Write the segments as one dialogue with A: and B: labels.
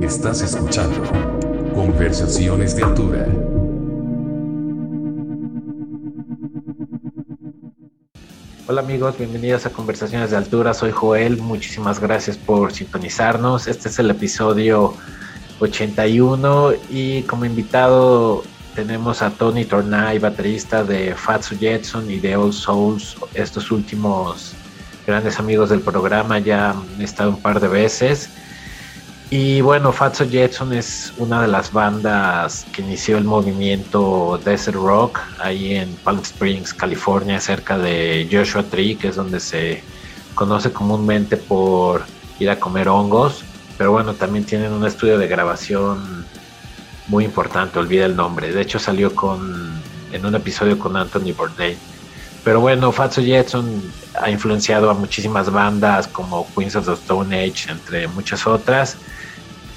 A: Estás escuchando Conversaciones de Altura.
B: Hola amigos, bienvenidos a Conversaciones de Altura. Soy Joel, muchísimas gracias por sintonizarnos. Este es el episodio 81 y como invitado tenemos a Tony Tornay, baterista de Fatso Jetson y de Old Souls, estos últimos grandes amigos del programa, ya han estado un par de veces. Y bueno, Fatso Jetson es una de las bandas que inició el movimiento Desert Rock ahí en Palm Springs, California, cerca de Joshua Tree, que es donde se conoce comúnmente por ir a comer hongos. Pero bueno, también tienen un estudio de grabación muy importante, olvida el nombre. De hecho, salió con en un episodio con Anthony Bourdain. Pero bueno, Fatso Jetson ha influenciado a muchísimas bandas como Queens of the Stone Age, entre muchas otras.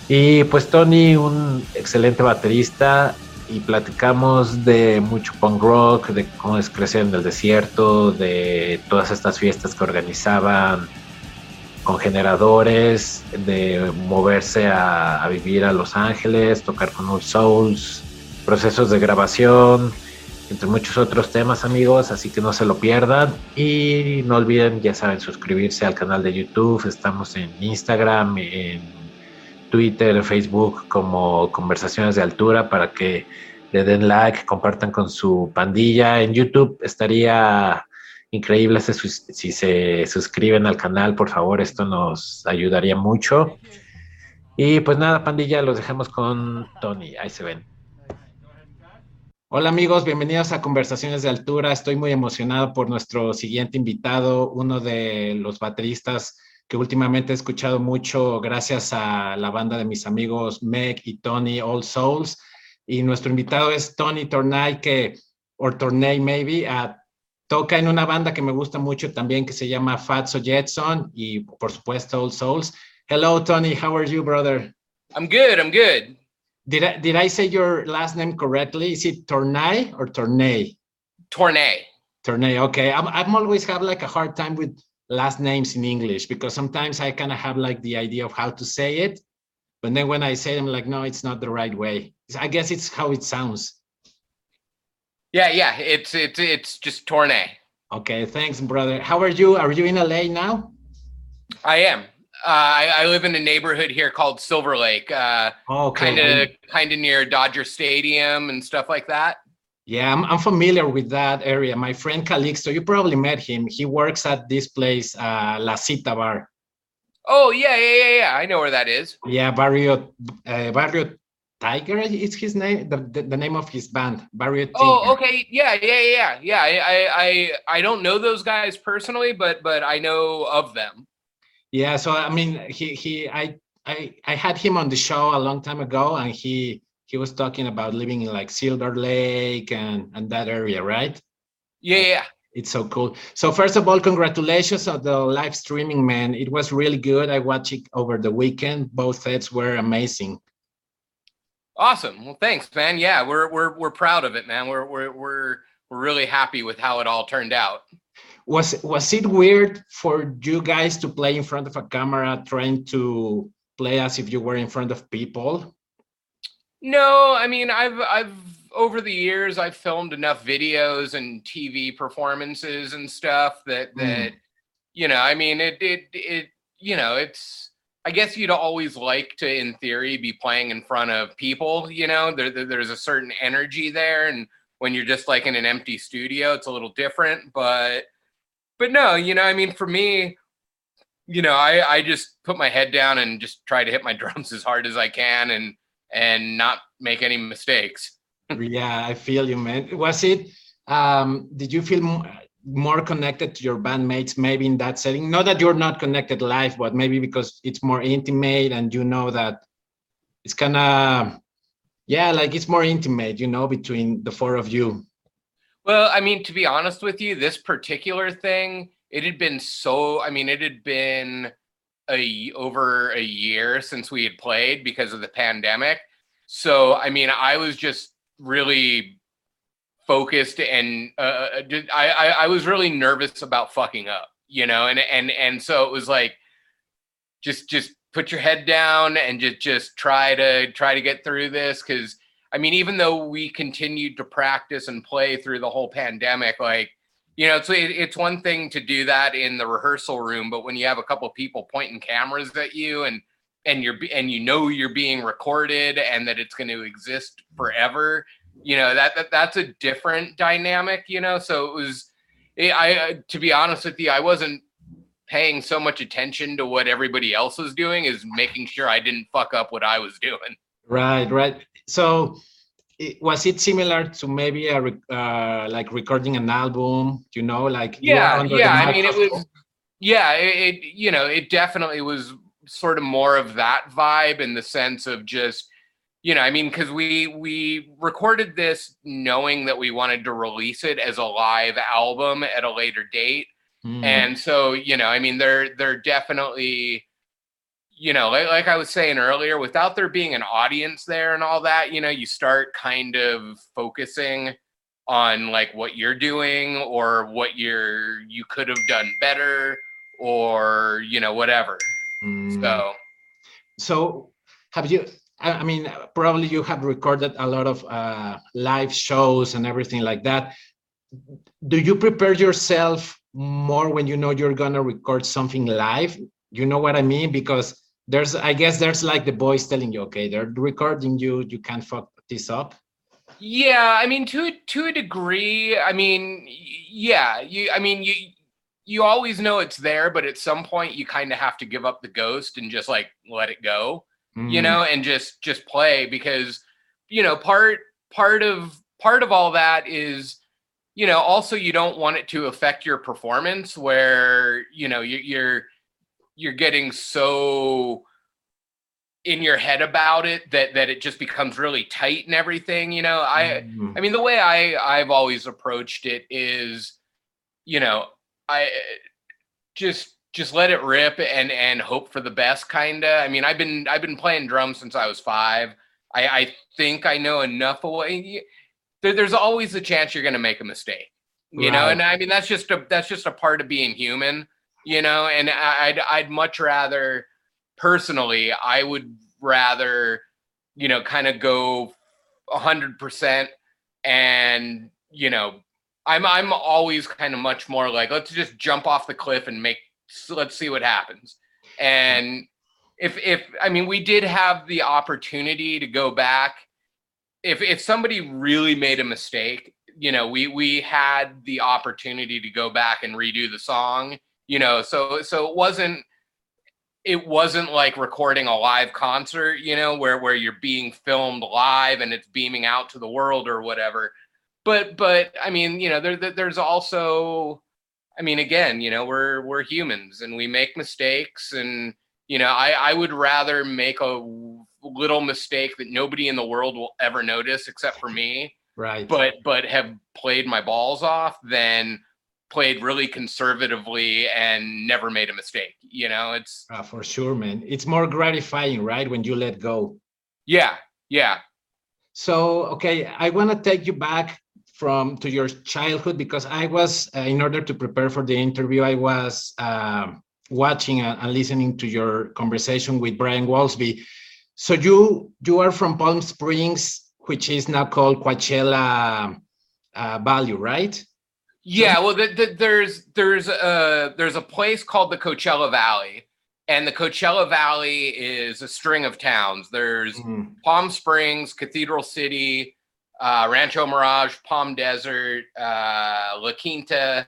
B: Y pues Tony, un excelente baterista, y platicamos de mucho punk rock, de cómo es crecer en el desierto, de todas estas fiestas que organizaban con generadores, de moverse a, a vivir a Los Ángeles, tocar con Old Souls, procesos de grabación, entre muchos otros temas amigos, así que no se lo pierdan. Y no olviden, ya saben, suscribirse al canal de YouTube, estamos en Instagram, en Twitter, Facebook como Conversaciones de Altura para que le den like, compartan con su pandilla. En YouTube estaría increíble si se suscriben al canal, por favor, esto nos ayudaría mucho. Y pues nada, pandilla, los dejamos con Tony, ahí se ven. Hola amigos, bienvenidos a Conversaciones de Altura. Estoy muy emocionado por nuestro siguiente invitado, uno de los bateristas que últimamente he escuchado mucho gracias a la banda de mis amigos Meg y Tony All Souls. Y nuestro invitado es Tony Tornay, que, o Tornay maybe, uh, toca en una banda que me gusta mucho también que se llama Fatso Jetson y por supuesto All Souls. Hello Tony, how are you brother?
C: I'm good, I'm good.
B: Did I, did I say your last name correctly? Is it Tornay or Tornay?
C: Tornay.
B: Tornay, okay. I'm, I'm always have like a hard time with last names in English because sometimes I kind of have like the idea of how to say it, but then when I say them, like, no, it's not the right way. I guess it's how it sounds.
C: Yeah, yeah, it's it's it's just Tornay.
B: Okay, thanks, brother. How are you? Are you in LA now?
C: I am. Uh, I, I, live in a neighborhood here called Silver Lake. Uh, okay. Kind of, kind of near Dodger Stadium and stuff like that.
B: Yeah, I'm, I'm familiar with that area. My friend Calixto, you probably met him. He works at this place, uh, La Cita Bar.
C: Oh yeah, yeah, yeah, yeah. I know where that is.
B: Yeah, Barrio, uh, Barrio Tiger is his name. The, the, the name of his band, Barrio. Tiger.
C: Oh, okay. Yeah, yeah, yeah, yeah. I, I, I don't know those guys personally, but but I know of them.
B: Yeah. So I mean, he he I I I had him on the show a long time ago, and he he was talking about living in like Silver Lake and and that area, right?
C: Yeah, yeah.
B: It's so cool. So first of all, congratulations on the live streaming, man. It was really good. I watched it over the weekend. Both sets were amazing.
C: Awesome. Well, thanks, man. Yeah, we're we're we're proud of it, man. We're we're we're we're really happy with how it all turned out.
B: Was was it weird for you guys to play in front of a camera, trying to play as if you were in front of people?
C: No, I mean I've I've over the years I've filmed enough videos and TV performances and stuff that hmm. that mm. you know, I mean it it it you know, it's I guess you'd always like to in theory be playing in front of people, you know, there, there there's a certain energy there and when you're just like in an empty studio it's a little different, but but no, you know, I mean for me you know, I I just put my head down and just try to hit my drums as hard as I can and and not make any mistakes.
B: yeah, I feel you, man. Was it? Um, did you feel more connected to your bandmates maybe in that setting? Not that you're not connected live, but maybe because it's more intimate and you know that it's kind of yeah, like it's more intimate, you know, between the four of you.
C: Well, I mean, to be honest with you, this particular thing, it had been so. I mean, it had been a over a year since we had played because of the pandemic. So I mean, I was just really focused and uh, uh I, I I was really nervous about fucking up, you know, and and and so it was like just just put your head down and just just try to try to get through this because I mean, even though we continued to practice and play through the whole pandemic, like you know, it's it's one thing to do that in the rehearsal room, but when you have a couple people pointing cameras at you and and you're and you know you're being recorded and that it's going to exist forever, you know that, that that's a different dynamic, you know. So it was, it, I to be honest with you, I wasn't paying so much attention to what everybody else was doing is making sure I didn't fuck up what I was doing.
B: Right, right. So was it similar to maybe a uh, like recording an album you know like
C: yeah yeah i mean it was yeah it, it, you know it definitely was sort of more of that vibe in the sense of just you know i mean because we we recorded this knowing that we wanted to release it as a live album at a later date mm. and so you know i mean they're they're definitely you know, like, like I was saying earlier, without there being an audience there and all that, you know, you start kind of focusing on like what you're doing or what you're you could have done better or you know whatever. Mm. So,
B: so have you? I mean, probably you have recorded a lot of uh, live shows and everything like that. Do you prepare yourself more when you know you're gonna record something live? You know what I mean? Because there's i guess there's like the boys telling you okay they're recording you you can't fuck this up
C: yeah i mean to to a degree i mean yeah you i mean you you always know it's there but at some point you kind of have to give up the ghost and just like let it go mm. you know and just just play because you know part part of part of all that is you know also you don't want it to affect your performance where you know you, you're you're getting so in your head about it that that it just becomes really tight and everything you know? I mm-hmm. i mean the way i i've always approached it is you know i just just let it rip and and hope for the best kind of i mean i've been i've been playing drums since i was five. I i think i know enough of what there, there's always a chance you're going to make a mistake you right. know and i mean that's just a that's just a part of being human you know, and I'd I'd much rather personally, I would rather, you know, kind of go a hundred percent and you know, I'm I'm always kind of much more like let's just jump off the cliff and make let's see what happens. And if if I mean we did have the opportunity to go back if if somebody really made a mistake, you know, we we had the opportunity to go back and redo the song you know so so it wasn't it wasn't like recording a live concert you know where where you're being filmed live and it's beaming out to the world or whatever. But but i mean you know there there's also i mean again you know we're we're humans and we make mistakes and you know i i would rather make a little mistake that nobody in the world will ever notice except for me
B: right.
C: but but have played my balls off than played really conservatively and never made a mistake. You know, it's
B: uh, for sure, man. It's more gratifying, right, when you let go.
C: Yeah, yeah.
B: So, okay, I want to take you back from to your childhood because I was, uh, in order to prepare for the interview, I was uh, watching and listening to your conversation with Brian Walsby. So you you are from Palm Springs, which is now called Coachella uh, Valley, right?
C: Yeah, well, the, the, there's there's a there's a place called the Coachella Valley, and the Coachella Valley is a string of towns. There's mm-hmm. Palm Springs, Cathedral City, uh, Rancho Mirage, Palm Desert, uh, La Quinta,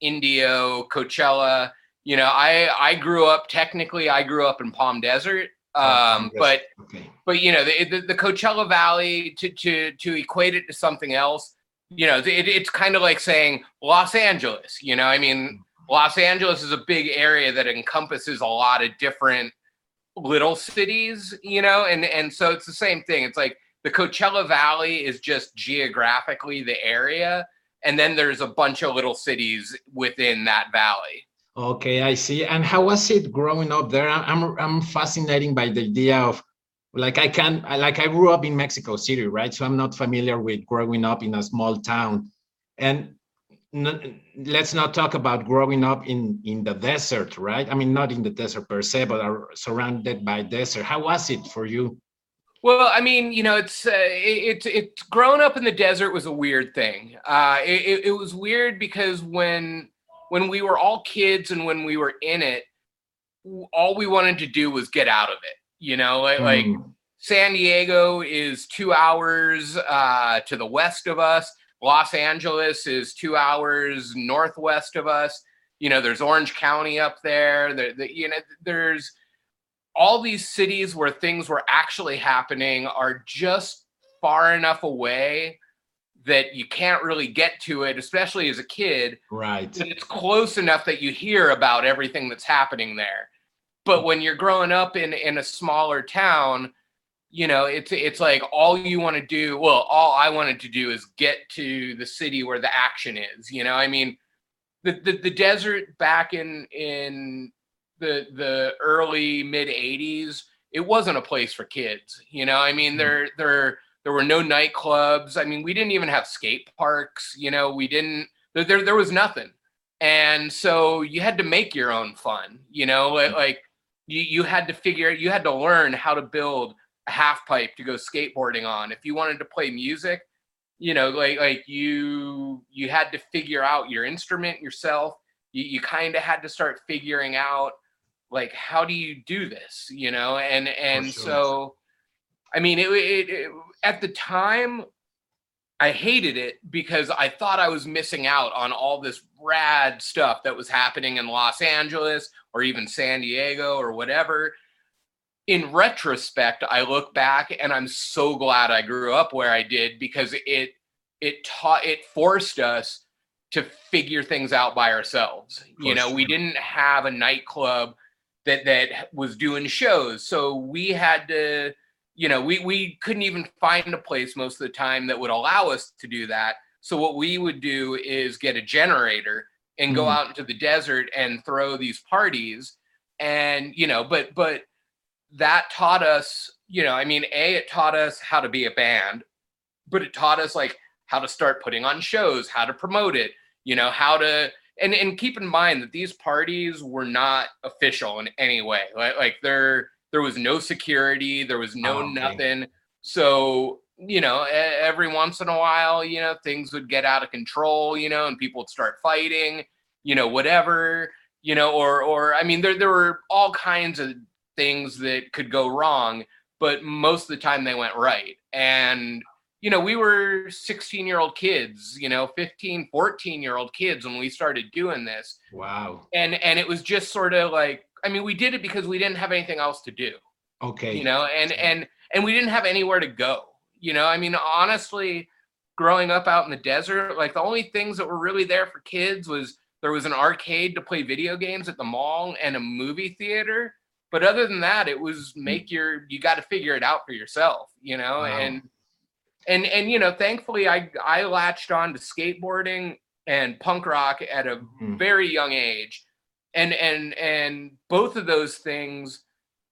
C: Indio, Coachella. You know, I I grew up technically I grew up in Palm Desert, oh, um, but okay. but you know the, the the Coachella Valley to to to equate it to something else you know, it, it's kind of like saying Los Angeles. You know, I mean, Los Angeles is a big area that encompasses a lot of different little cities. You know, and and so it's the same thing. It's like the Coachella Valley is just geographically the area, and then there's a bunch of little cities within that valley.
B: Okay, I see. And how was it growing up there? I'm I'm fascinated by the idea of like I can like I grew up in Mexico City, right? So I'm not familiar with growing up in a small town. And let's not talk about growing up in in the desert, right? I mean, not in the desert per se, but are surrounded by desert. How was it for you?
C: Well, I mean, you know, it's uh, it's it, it's growing up in the desert was a weird thing. Uh, it, it was weird because when when we were all kids and when we were in it, all we wanted to do was get out of it. You know, like, mm. like San Diego is two hours uh, to the west of us. Los Angeles is two hours northwest of us. You know, there's Orange County up there. There, the, you know, there's all these cities where things were actually happening are just far enough away that you can't really get to it, especially as a kid.
B: Right.
C: And it's close enough that you hear about everything that's happening there. But when you're growing up in in a smaller town, you know, it's it's like all you want to do. Well, all I wanted to do is get to the city where the action is. You know, I mean, the the, the desert back in in the the early mid '80s, it wasn't a place for kids. You know, I mean, mm-hmm. there there there were no nightclubs. I mean, we didn't even have skate parks. You know, we didn't. There there, there was nothing, and so you had to make your own fun. You know, mm-hmm. like you you had to figure you had to learn how to build a half pipe to go skateboarding on. If you wanted to play music, you know, like like you you had to figure out your instrument yourself. You you kind of had to start figuring out like how do you do this, you know? And and sure. so I mean it, it, it at the time I hated it because I thought I was missing out on all this rad stuff that was happening in Los Angeles or even San Diego or whatever in retrospect, I look back and I'm so glad I grew up where I did because it it taught it forced us to figure things out by ourselves. You know, we didn't have a nightclub that that was doing shows, so we had to. You know, we we couldn't even find a place most of the time that would allow us to do that. So what we would do is get a generator and go mm. out into the desert and throw these parties and you know but but that taught us, you know, I mean, A, it taught us how to be a band, but it taught us like how to start putting on shows, how to promote it, you know, how to and and keep in mind that these parties were not official in any way. Like like there there was no security, there was no oh, okay. nothing. So, you know, every once in a while, you know, things would get out of control, you know, and people would start fighting, you know, whatever, you know, or or I mean there there were all kinds of things that could go wrong, but most of the time they went right. And, you know, we were 16 year old kids, you know, 15, 14 year old kids when we started doing this.
B: Wow.
C: And, and it was just sort of like, I mean, we did it because we didn't have anything else to do.
B: Okay.
C: You know, and, and, and we didn't have anywhere to go. You know, I mean, honestly, growing up out in the desert, like the only things that were really there for kids was there was an arcade to play video games at the mall and a movie theater but other than that it was hmm. make your you got to figure it out for yourself you know wow. and and and you know thankfully i i latched on to skateboarding and punk rock at a mm-hmm. very young age and and and both of those things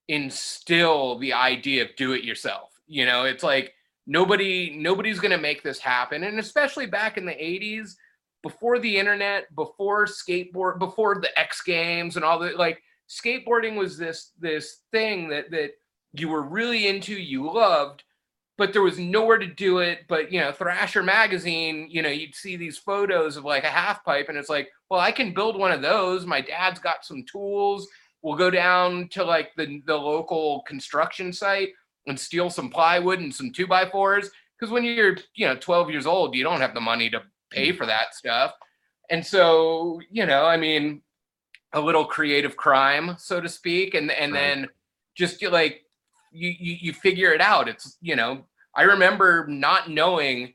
C: instill the idea of do it yourself you know? It's like nobody nobody's going to make this happen and especially back in the 80s before the internet before skateboard before the x games and all the like skateboarding was this this thing that that you were really into, you loved, but there was nowhere to do it. But you know, Thrasher magazine, you know, you'd see these photos of like a half pipe, and it's like, well, I can build one of those. My dad's got some tools. We'll go down to like the the local construction site and steal some plywood and some two by fours. Because when you're you know 12 years old, you don't have the money to pay mm. for that stuff. And so, you know, I mean, a little creative crime, so to speak, and and right. then just like you, you you figure it out. It's you know I remember not knowing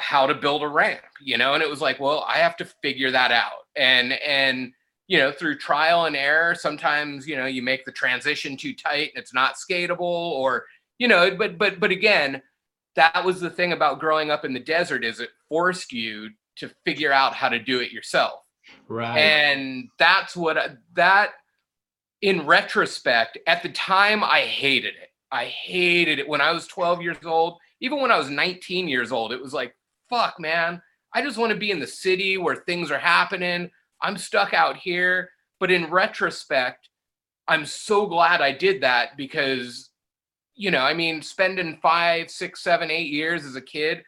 C: how to build a ramp, you know, and it was like, well, I have to figure that out, and and you know through trial and error, sometimes you know you make the transition too tight and it's not skatable, or you know, but but but again, that was the thing about growing up in the desert is it forced you to figure out how to do it yourself
B: Right.
C: And that's what that in retrospect, at the time I hated it. I hated it when I was 12 years old. Even when I was 19 years old, it was like, fuck, man, I just want to be in the city where things are happening. I'm stuck out here. But in retrospect, I'm so glad I did that because, you know, I mean, spending five, six, seven, eight years as a kid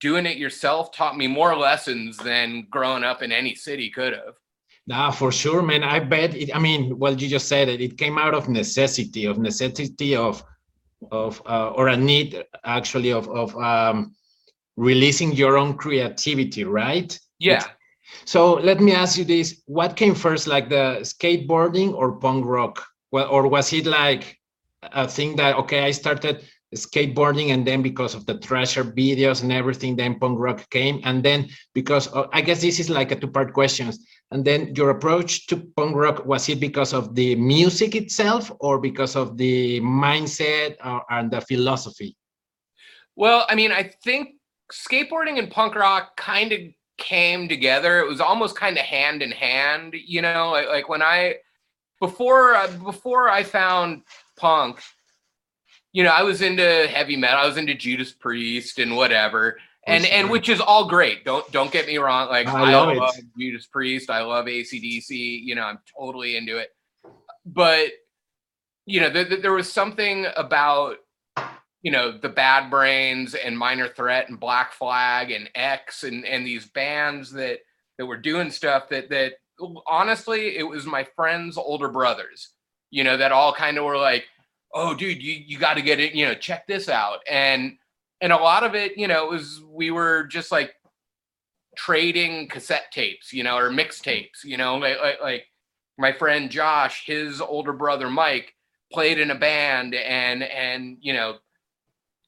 C: doing it yourself taught me more lessons than growing up in any city could have.
B: Nah, for sure, man. I bet it. I mean, well, you just said it. It came out of necessity, of necessity of, of uh, or a need actually of of um, releasing your own creativity, right?
C: Yeah.
B: It's, so let me ask you this: What came first, like the skateboarding or punk rock? Well, or was it like a thing that okay, I started skateboarding and then because of the Thrasher videos and everything, then punk rock came, and then because of, I guess this is like a two-part questions. And then your approach to punk rock was it because of the music itself or because of the mindset or, and the philosophy?
C: Well, I mean, I think skateboarding and punk rock kind of came together. It was almost kind of hand in hand, you know, like, when I before uh, before I found punk, you know, I was into heavy metal. I was into Judas Priest and whatever. And and which is all great. Don't don't get me wrong. Like I,
B: I love,
C: love Judas Priest. I love ACDC. You know, I'm totally into it. But you know, th- th- there was something about you know the Bad Brains and Minor Threat and Black Flag and X and and these bands that that were doing stuff that that honestly it was my friends' older brothers. You know, that all kind of were like, "Oh, dude, you you got to get it. You know, check this out." And and a lot of it, you know, it was we were just like trading cassette tapes, you know, or mixtapes, you know, like, like, like my friend Josh, his older brother Mike played in a band and and you know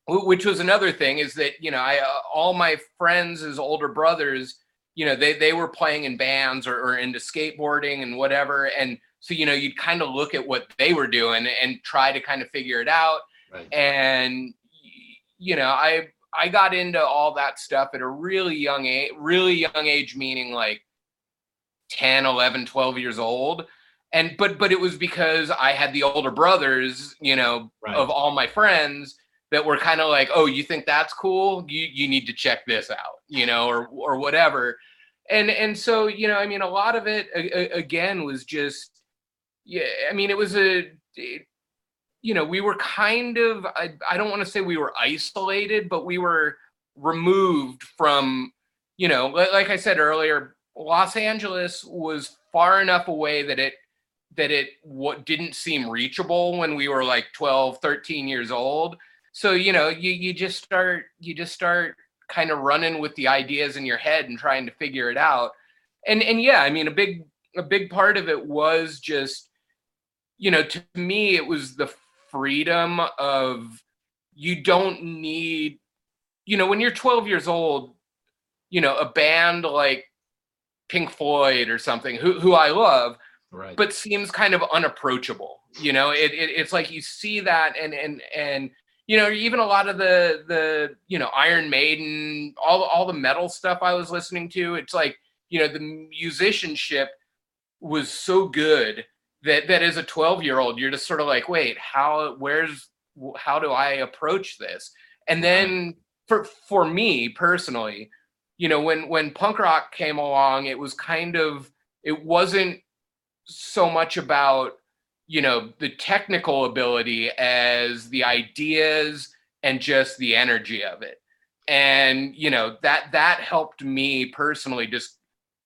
C: which was another thing is that you know I uh, all my friends as older brothers you know they they were playing in bands or, or into skateboarding and whatever and so you know you'd kind of look at what they were doing and try to kind of figure it out
B: Right.
C: and you know i i got into all that stuff at a really young age really young age meaning like 10 11 12 years old. And but but it was because i had the older brothers you know
B: Right.
C: of all my friends that were kind of like oh you think that's cool? You you need to check this out you know or or whatever. And and so you know i mean a lot of it a, a- again was just yeah i mean it was a it- you know we were kind of i, I don't want to say we were isolated but we were removed from you know li- like i said earlier los angeles was far enough away that it that it what didn't seem reachable when we were like 12 13 years old. So you know you you just start you just start kind of running with the ideas in your head and trying to figure it out. And and yeah i mean a big a big part of it was just you know to me it was the freedom of you don't need you know when you're 12 years old you know a band like pink floyd or something who who i love
B: Right.
C: but seems kind of unapproachable you know it, it it's like you see that and and and you know even a lot of the the you know iron maiden all all the metal stuff i was listening to it's like you know the musicianship was so good that that as a 12 year old you're just sort of like wait how where's how do i approach this? And then for for me personally you know when when punk rock came along it was kind of it wasn't so much about you know the technical ability as the ideas and just the energy of it. And you know that that helped me personally just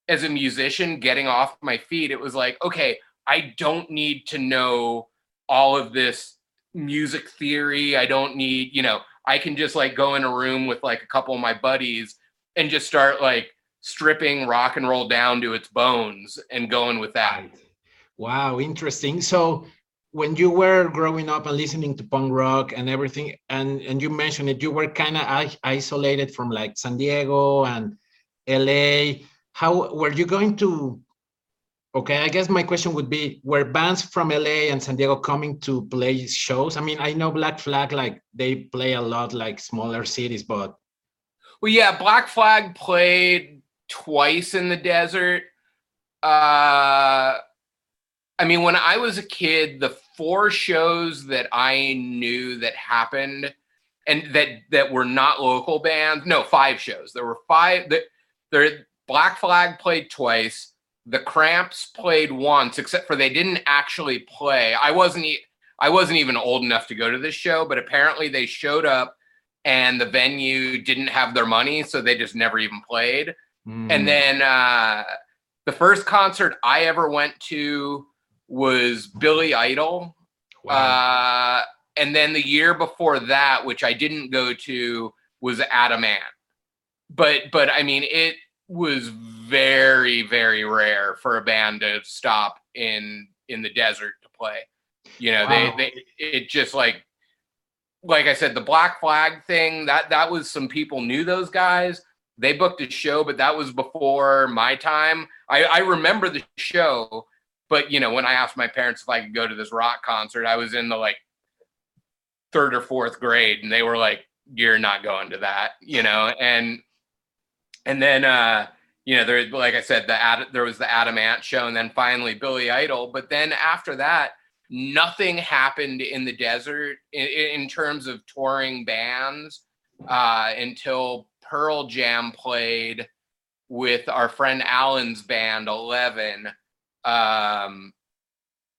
C: as a musician getting off my feet it was like okay i don't need to know all of this music theory i don't need you know i can just like go in a room with like a couple of my buddies and just start like stripping rock and roll down to its bones and going with that.
B: Wow, interesting. So when you were growing up and listening to punk rock and everything, and and you mentioned it, you were kind of isolated from like San Diego and LA. How were you going to? Okay, I guess my question would be: Were bands from LA and San Diego coming to play shows? I mean, I know Black Flag, like they play a lot, like smaller cities, but
C: Well, yeah, Black Flag played twice in the desert. Uh, I mean, when I was a kid, the four shows that I knew that happened and that that were not local bands, no, five shows. There were five that there Black Flag played twice. The Cramps played once, except for they didn't actually play. I wasn't e- I wasn't even old enough to go to this show, but apparently they showed up and the venue didn't have their money, so they just never even played.
B: Mm.
C: And then uh, the first concert I ever went to was Billy Idol.
B: Wow.
C: Uh, and then the year before that, which I didn't go to, was Adam Ant. But but I mean, it was very very rare for a band to stop in in the desert to play. You know,
B: Wow.
C: they they it just like like I said, the Black Flag thing that that was some people knew those guys. They booked a show, but that was before my time. I, I remember the show, but you know, when I asked my parents if I could go to this rock concert, I was in the like third or fourth grade, and they were like, "You're not going to that," you know. And and then uh, you know, there like I said, the Ad, there was the Adam Ant show, and then finally Billy Idol. But then after that, nothing happened in the desert in, in terms of touring bands uh, until Pearl Jam played with our friend Alan's band Eleven um,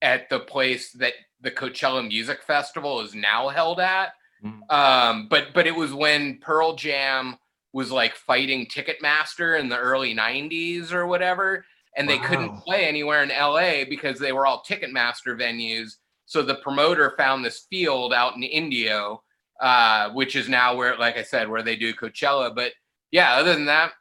C: at the place that the Coachella Music Festival is now held at.
B: Mm.
C: Um, but but it was when Pearl Jam was like fighting Ticketmaster in the early '90s or whatever, and they couldn't play anywhere in LA because they were all Ticketmaster venues. So the promoter found this field out in Indio, uh, which is now where, like I said, where they do Coachella. But yeah, other than that,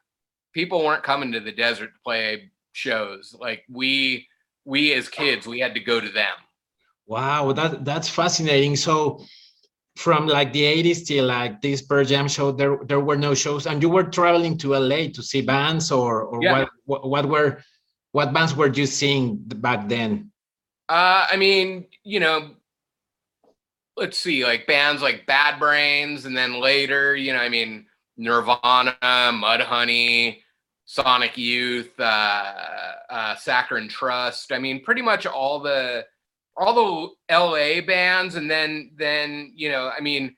C: people weren't coming to the desert to play shows. Like we, we as kids, we had to go to them.
B: Wow, that that's fascinating. So from like the 80s till like this Pearl Jam show, there there were no shows, and you were traveling to LA to see bands, or or
C: Yeah.
B: what, what what were what bands were you seeing back then?
C: Uh, I mean, you know, let's see, like bands like Bad Brains, and then later, you know, I mean, Nirvana, Mudhoney, Sonic Youth, uh, uh, Saccharine Trust. I mean, pretty much all the all the LA bands, and then then you know, I mean,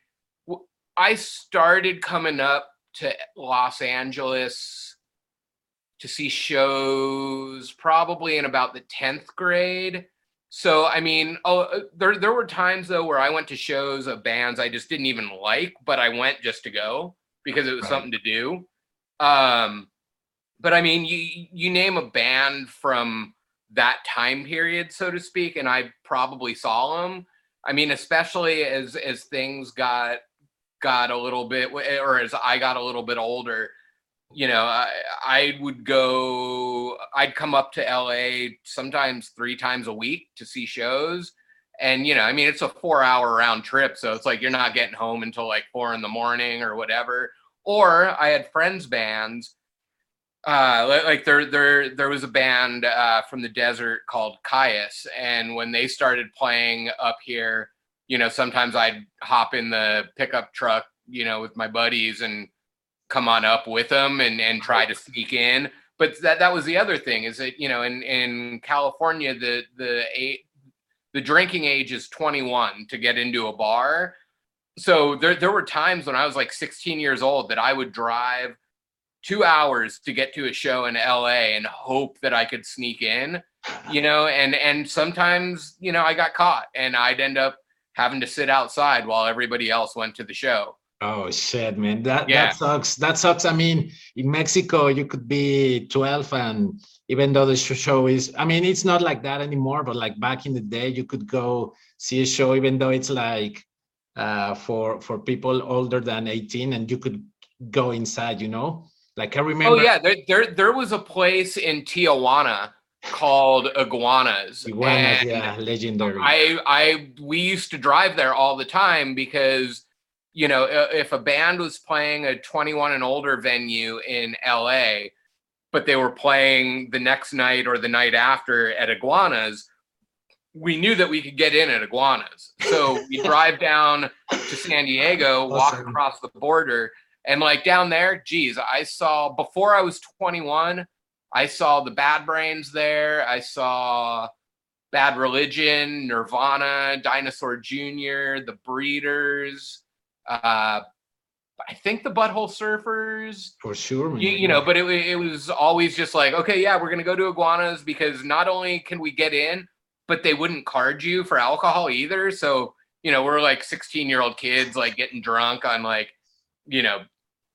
C: I started coming up to Los Angeles to see shows probably in about the 10th grade. So I mean, oh, there there were times though where I went to shows of bands I just didn't even like, but I went just to go because it was
B: Right.
C: something to do. Um, but I mean, you you name a band from that time period, so to speak, and I probably saw them. I mean, especially as as things got got a little bit, eh, or as I got a little bit older, you know, I, I would go, I'd come up to LA sometimes three times a week to see shows. And, you know, I mean, it's a four hour round trip. So it's like you're not getting home until like four in the morning or whatever. Or I had friends' bands. Uh, like there, there, there was a band uh, from the desert called Kyuss, and when they started playing up here, you know, sometimes I'd hop in the pickup truck, you know, with my buddies and come on up with them and and try to sneak in. But that that was the other thing is that you know in in california the the eight the drinking age is 21 to get into a bar. So there there were times when i was like 16 years old that i would drive two hours to get to a show in la and hope that i could sneak in you know and and sometimes you know i got caught and i'd end up having to sit outside while everybody else went to the show
B: Oh shit, man. That
C: Yeah.
B: that sucks. That sucks. I mean, in Mexico, you could be 12 and even though the show is I mean, it's not like that anymore, but like back in the day, you could go see a show even though it's like uh for for people older than 18 and you could go inside, you know? Like I oh, remember
C: Oh yeah, there, there there was a place in Tijuana called Iguanas.
B: Iguanas,
C: and
B: yeah, legendary.
C: I I we used to drive there all the time because you know if a band was playing a 21 and older venue in LA, but they were playing the next night or the night after at Iguanas, we knew that we could get in at Iguanas. So we drive down to San Diego, walk
B: Awesome.
C: across the border, and like down there, geez, I saw before I was 21, I saw the Bad Brains there. I saw Bad Religion, Nirvana, Dinosaur Jr., The Breeders, uh, I think the Butthole Surfers.
B: For sure.
C: You, you know, but it, it was always just like, okay, yeah, we're going to go to Iguanas because not only can we get in, but they wouldn't card you for alcohol either. So, you know, we're like 16 year old kids, like getting drunk on like, you know,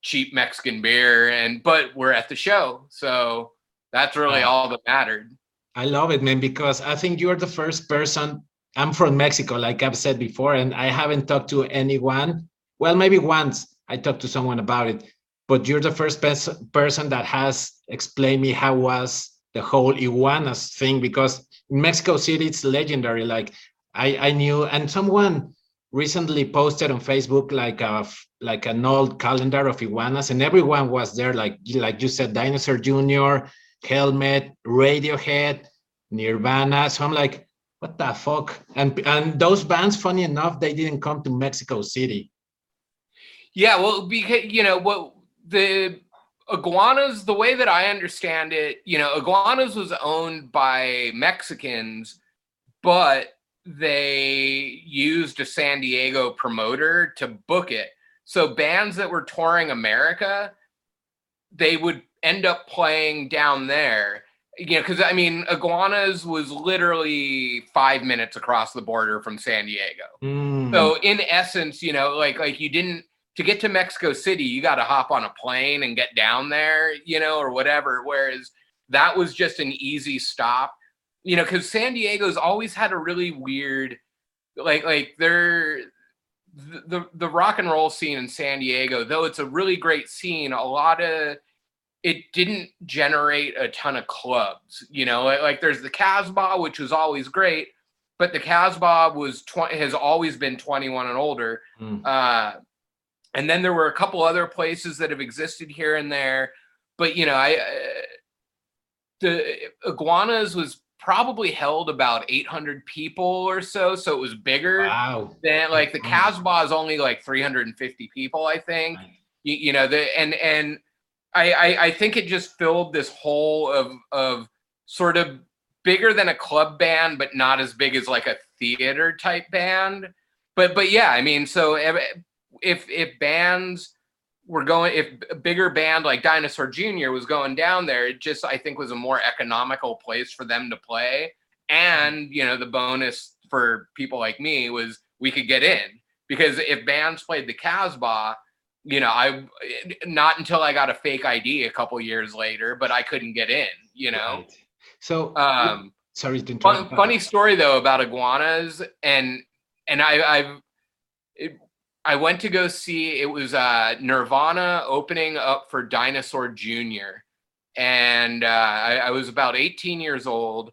C: cheap Mexican beer. And, but we're at the show. So that's really wow. all that mattered.
B: I love it, man, because I think you're the first person. I'm from Mexico, like I've said before, and I haven't talked to anyone. Well, maybe once I talked to someone about it, but you're the first person that has explained me how was the whole iguanas thing because in Mexico City it's legendary. Like I, I knew, and someone recently posted on Facebook like uh, a like an old calendar of iguanas, and everyone was there. Like like you said, Dinosaur Jr., Helmet, Radiohead, Nirvana. So I'm like, what the fuck? And and those bands, funny enough, they didn't come to Mexico City.
C: Yeah, well, because you know what the iguanas, the way that I understand it, you know, iguanas was owned by Mexicans, but they used a San Diego promoter to book it. So bands that were touring America, they would end up playing down there. You know, because I mean, Iguanas was literally five minutes across the border from San Diego. Mm. So in essence, you know, like like you didn't to get to Mexico City, you got to hop on a plane and get down there, you know, or whatever. Whereas that was just an easy stop, you know, because San Diego's always had a really weird, like, like they're the the rock and roll scene in San Diego, though it's a really great scene. A lot of it didn't generate a ton of clubs, you know. Like, there's the Casbah, which was always great, but the Casbah was twenty has always been 21 and older. Mm. Uh, and then there were a couple other places that have existed here and there but you know i uh, the iguanas was probably held about 800 people or so so it was bigger wow. than like the casbah is only like 350 people i think. You, you, know the and and I, I i think it just filled this hole of of sort of bigger than a club band but not as big as like a theater type band. But but yeah i mean so eh, if if bands were going if a bigger band like Dinosaur Jr. was going down there, it just I think was a more economical place for them to play. And you know, the bonus for people like me was we could get in because if bands played the Casbah, you know, I not until I got a fake ID a couple years later, but I couldn't get in. You know, right.
B: so um, sorry to
C: interrupt. Fun, funny story though about iguanas and and I, I've it, I went to go see it was uh, Nirvana opening up for Dinosaur Jr. And uh, I, I, was about 18 years old.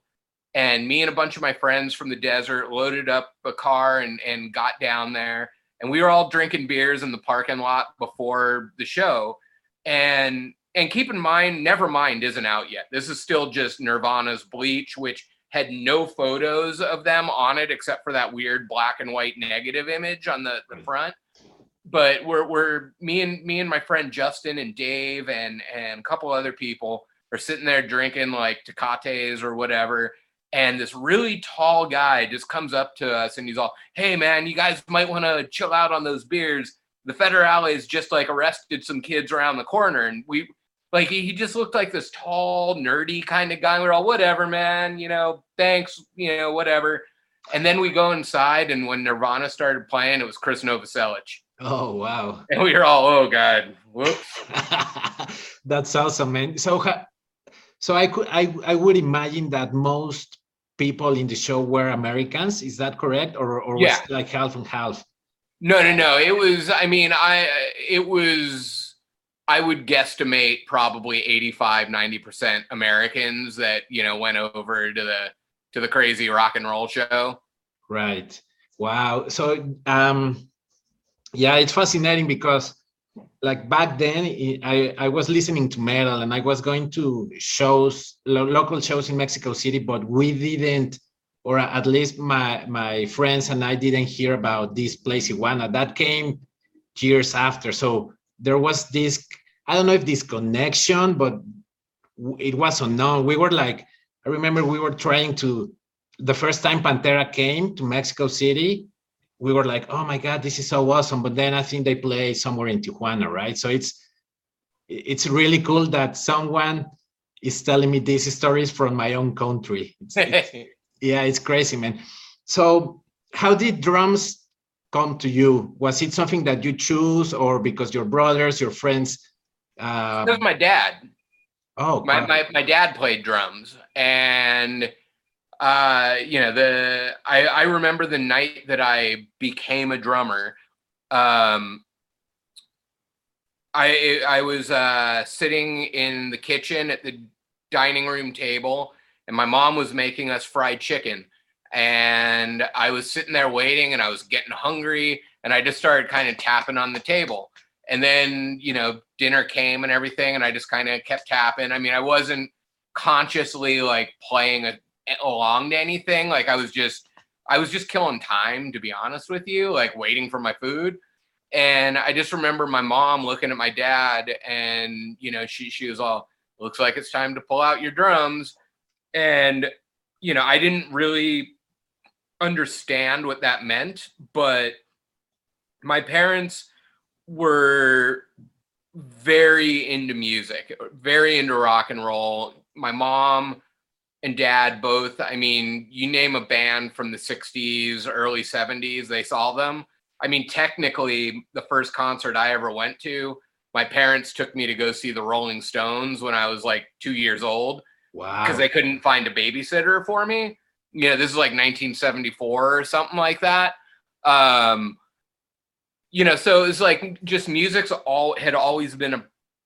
C: And me and a bunch of my friends from the desert loaded up a car and, and got down there. And we were all drinking beers in the parking lot before the show. And and keep in mind, Nevermind isn't out yet. This is still just Nirvana's Bleach, which had no photos of them on it except for that weird black and white negative image on the, the front but we're we're me and me and my friend Justin and Dave and and a couple other people are sitting there drinking like Tecates or whatever. And this really tall guy just comes up to us and he's all, "Hey man, you guys might want to chill out on those beers. The federales just like arrested some kids around the corner." And we like he just looked like this tall, nerdy kind of guy. We're all, "Whatever, man. You know, thanks. You know, whatever." And then we go inside, and when Nirvana started playing, it was Chris Novoselic.
B: Oh wow!
C: And we were all, oh god, whoops.
B: That's awesome, man. So, so I could, I, I would imagine that most people in the show were Americans. Is that correct, or or yeah. was like half and half?
C: No, no, no. It was. I mean, I it was. I would guesstimate probably 85, 90% Americans that, you know, went over to the to the crazy rock and roll show.
B: Right. Wow. So um yeah it's fascinating because like back then i i was listening to metal and i was going to shows lo- local shows in mexico city but we didn't or at least my my friends and i didn't hear about this place iguana that came years after so there was this i don't know if this connection but it was unknown we were like i remember we were trying to the first time pantera came to mexico city we were like, oh my god, this is so awesome. But then I think they play somewhere in Tijuana, right? So it's it's really cool that someone is telling me these stories from my own country. It's, it's, yeah, it's crazy, man. So how did drums come to you? Was it something that you choose, or because your brothers, your friends?
C: Uh, that was my dad.
B: Oh,
C: my, my my dad played drums, and uh, you know the I I remember the night that I became a drummer. Um, I I was uh, sitting in the kitchen at the dining room table, and my mom was making us fried chicken and I was sitting there waiting and I was getting hungry and I just started kind of tapping on the table. And then, you know, dinner came and everything and I just kind of kept tapping. I mean, I wasn't consciously like playing a, along to anything. Like I was just I was just killing time to be honest with you, like waiting for my food. And I just remember my mom looking at my dad and, you know, she she was all looks like it's time to pull out your drums. And you know, I didn't really understand what that meant, but my parents were very into music, very into rock and roll. My mom and dad both, I mean, you name a band from the 60s, early 70s, they saw them. I mean, technically, the first concert I ever went to, my parents took me to go see the Rolling Stones when I was like two years old.
B: Wow.
C: Because they couldn't find a babysitter for me you know, this is like 1974 or something like that. Um, you know, so it's like just music's all had always been a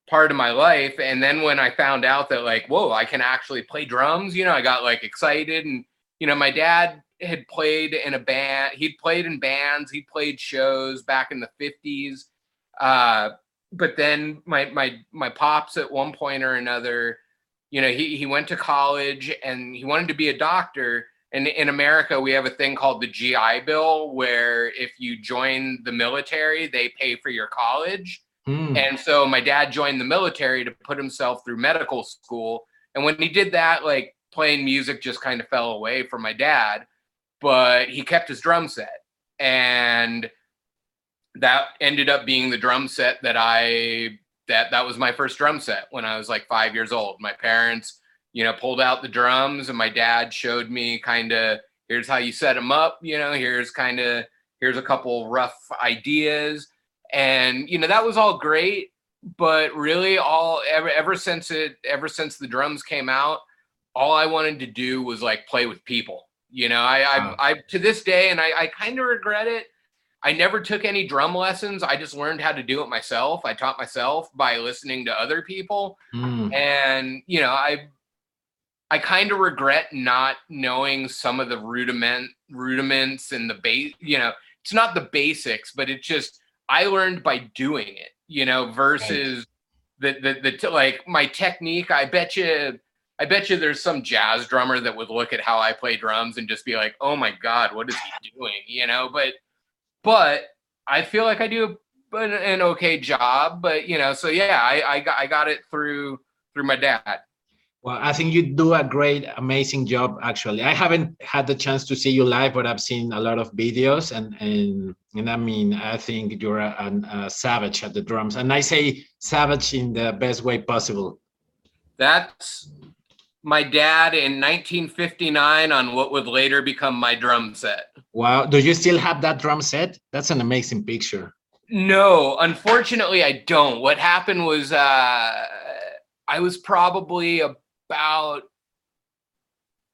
C: part of my life. And then when I found out that like, whoa, I can actually play drums, you know, I got like excited. And, you know, my dad had played in a band, he'd played in bands, he played shows back in the 50s. Uh, but then my my my pops at one point or another, you know, he he went to college and he wanted to be a doctor in, in America, we have a thing called the GI Bill, where if you join the military, they pay for your college. Mm. And so my dad joined the military to put himself through medical school. And when he did that, like playing music just kind of fell away from my dad, but he kept his drum set. And that ended up being the drum set that I that that was my first drum set when I was like 5 years old. My parents you know, pulled out the drums and my dad showed me kind of here's how you set them up, you know, here's kind of here's a couple rough ideas. And you know, that was all great, but really all ever ever since it ever since the drums came out, all I wanted to do was like play with people. You know, I I, I to this day and I, I kind of regret it. I never took any drum lessons. I just learned how to do it myself. I taught myself by listening to other people. Mm. And, you know, I I kind of regret not knowing some of the rudiment rudiments and the base. You know, it's not the basics, but it just I learned by doing it. You know, versus right. the, the the like my technique. I bet you. I bet you there's some jazz drummer that would look at how I play drums and just be like, "Oh my god, what is he doing?" You know, but but I feel like I do an, an okay job. But you know, so yeah, I I got I got it through through my dad.
B: Well, I think you do a great, amazing job. Actually, I haven't had the chance to see you live, but I've seen a lot of videos, and and and I mean, I think you're a, a savage at the drums, and I say savage in the best way possible.
C: That's my dad in 1959 on what would later become my drum set.
B: Wow, do you still have that drum set? That's an amazing picture.
C: No, unfortunately, I don't. What happened was uh, I was probably a about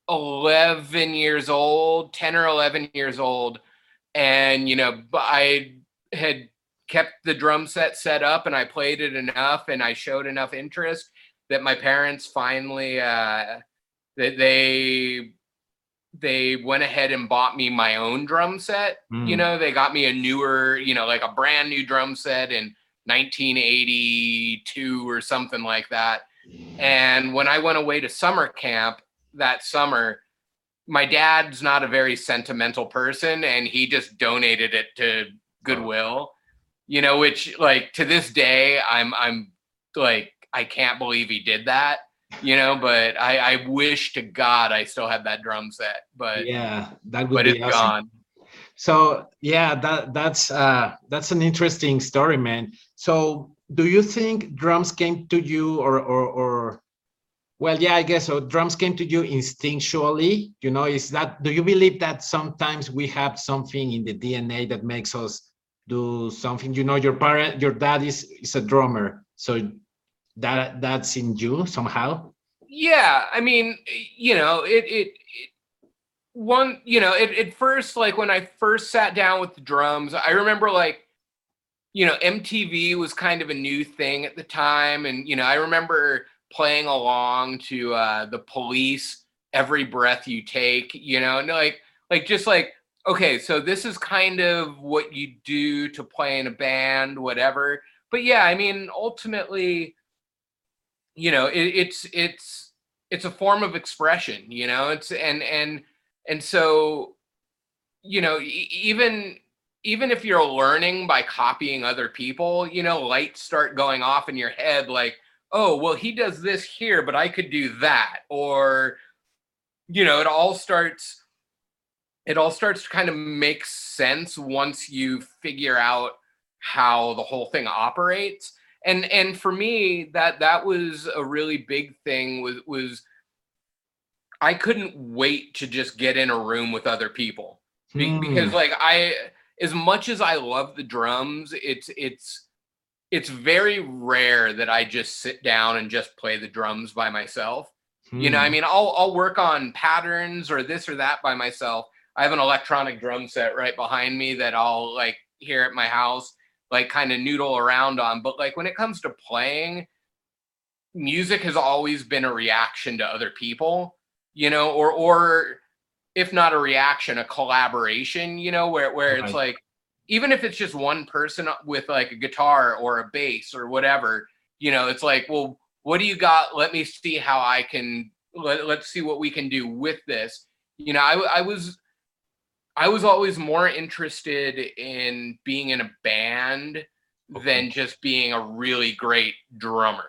C: 11 years old, 10 or 11 years old. And, you know, I had kept the drum set set up and I played it enough and I showed enough interest that my parents finally, uh, that they, they went ahead and bought me my own drum set. Mm. You know, they got me a newer, you know, like a brand new drum set in 1982 or something like that and when I went away to summer camp that summer, my dad's not a very sentimental person and he just donated it to Goodwill. You know, which like to this day I'm I'm like I can't believe he did that. You know, but I, I wish to God I still had that drum set. But
B: yeah, that would
C: but
B: be
C: it's
B: awesome.
C: gone.
B: So yeah, that that's uh, that's an interesting story, man. So do you think drums came to you, or or or well, yeah, I guess so. Drums came to you instinctually. You know, is that? Do you believe that sometimes we have something in the DNA that makes us do something? You know, your parent, your dad is is a drummer, so that that's in you somehow.
C: Yeah, I mean, you know, it it, it one, you know, it at first, like when I first sat down with the drums, I remember like you know, MTV was kind of a new thing at the time. And, you know, I remember playing along to uh, the police, every breath you take, you know, and like, like just like, okay, so this is kind of what you do to play in a band, whatever. But yeah, I mean, ultimately, you know, it, it's, it's, it's a form of expression, you know, it's, and, and, and so, you know, even, even if you're learning by copying other people, you know, lights start going off in your head like, oh, well, he does this here, but I could do that. Or, you know, it all starts it all starts to kind of make sense once you figure out how the whole thing operates. And and for me, that that was a really big thing was was I couldn't wait to just get in a room with other people. Be, because hmm. like I as much as I love the drums, it's it's it's very rare that I just sit down and just play the drums by myself. Hmm. You know, I hmm. mean, I'll I'll work on patterns or this or that by myself. I have an electronic drum set right behind me that I'll like here at my house, like kind of noodle around on. But like when it comes to playing, music has always been a reaction to other people, you know, or or if not a reaction, a collaboration, you know, where where right. it's like even if it's just one person with like a guitar or a bass or whatever, you know, it's like, well, what do you got? Let me see how I can let, let's see what we can do with this. You know, I I was I was always more interested in being in a band okay. than just being a really great drummer.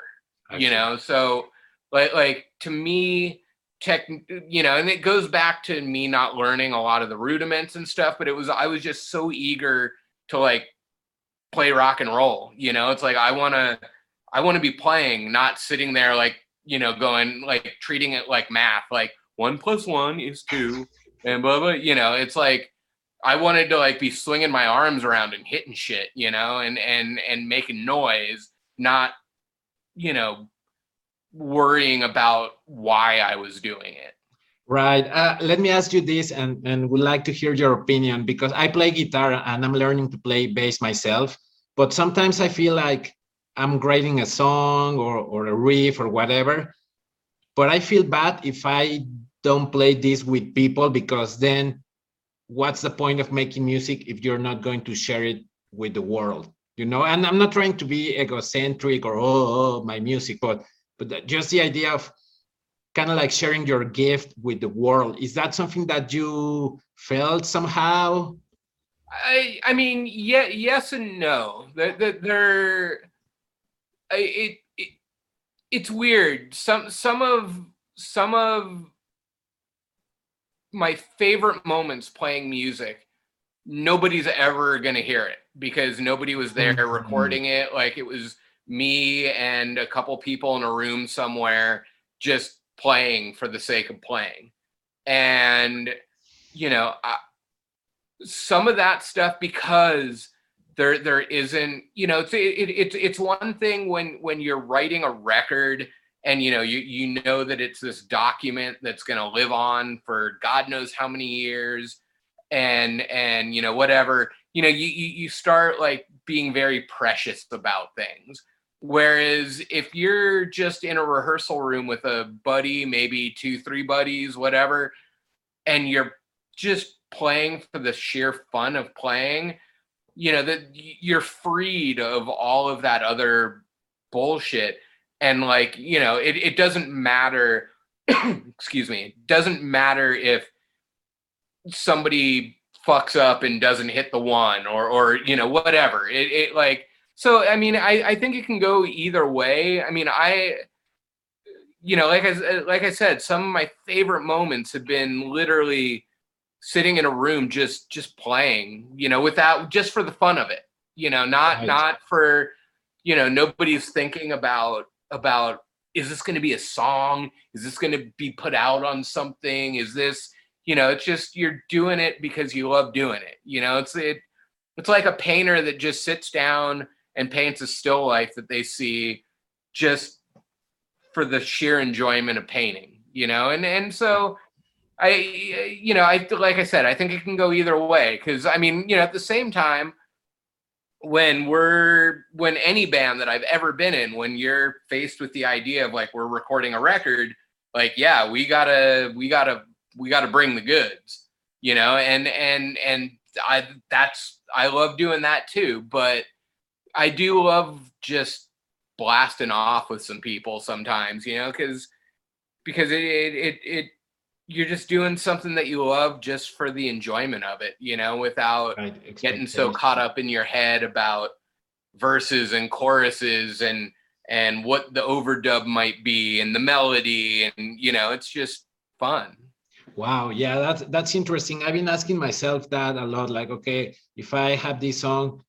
C: You know, so like like to me tech you know and it goes back to me not learning a lot of the rudiments and stuff but it was i was just so eager to like play rock and roll you know? It's like i want to i want to be playing not sitting there like you know going like treating it like math like one plus one is two and blah blah you know? It's like i wanted to like be swinging my arms around and hitting shit you know? And and and making noise not you know worrying about why I was doing it.
B: Right. Uh, let me ask you this, and and would like to hear your opinion because I play guitar and I'm learning to play bass myself. But sometimes I feel like I'm grading a song or or a riff or whatever, but I feel bad if I don't play this with people because then what's the point of making music if you're not going to share it with the world? You know, and I'm not trying to be egocentric or oh, oh my music, but but just the idea of kind of like sharing your gift with the world is that something that you felt somehow?
C: I i mean yeah yes and no. That there, there it, it it's weird. Some some of some of my favorite moments playing music nobody's ever going to hear it because nobody was there mm-hmm. recording it. Like it was me and a couple people in a room somewhere just playing for the sake of playing. And, you know, I, some of that stuff because there there isn't you know it's it, it's it's one thing when when you're writing a record and you know you you know that it's this document that's going to live on for god knows how many years and and you know whatever you know you you start like being very precious about things Whereas if you're just in a rehearsal room with a buddy, maybe two, three buddies, whatever, and you're just playing for the sheer fun of playing, you know, that you're freed of all of that other bullshit. And like, you know, it, it doesn't matter, excuse me, it doesn't matter if somebody fucks up and doesn't hit the one or, or, you know, whatever. It, it like, so I mean, I, I think it can go either way. I mean, I you know, like I like I said, some of my favorite moments have been literally sitting in a room just just playing, you know, without just for the fun of it, you know, not
B: Right.
C: not for, you know, nobody's thinking about about is this going to be a song? Is this going to be put out on something? Is this, you know, it's just you're doing it because you love doing it. You know, it's it it's like a painter that just sits down and paints a still life that they see just for the sheer enjoyment of painting, you know? And and so I you know, I like I said, I think it can go either way cuz I mean, you know, at the same time when we're when any band that I've ever been in when you're faced with the idea of like we're recording a record, like yeah, we got to we got to we got to bring the goods, you know? And and and I that's I love doing that too, but I do love just blasting off with some people sometimes, you know, because because it, it it it you're just doing something that you love just for the enjoyment of it, you know, without
B: Right.
C: getting so caught up in your head about verses and choruses and and what the overdub might be and the melody and you know, it's just fun.
B: Wow, yeah, that's that's interesting. I've been asking myself that a lot. Like, okay, if I have this song,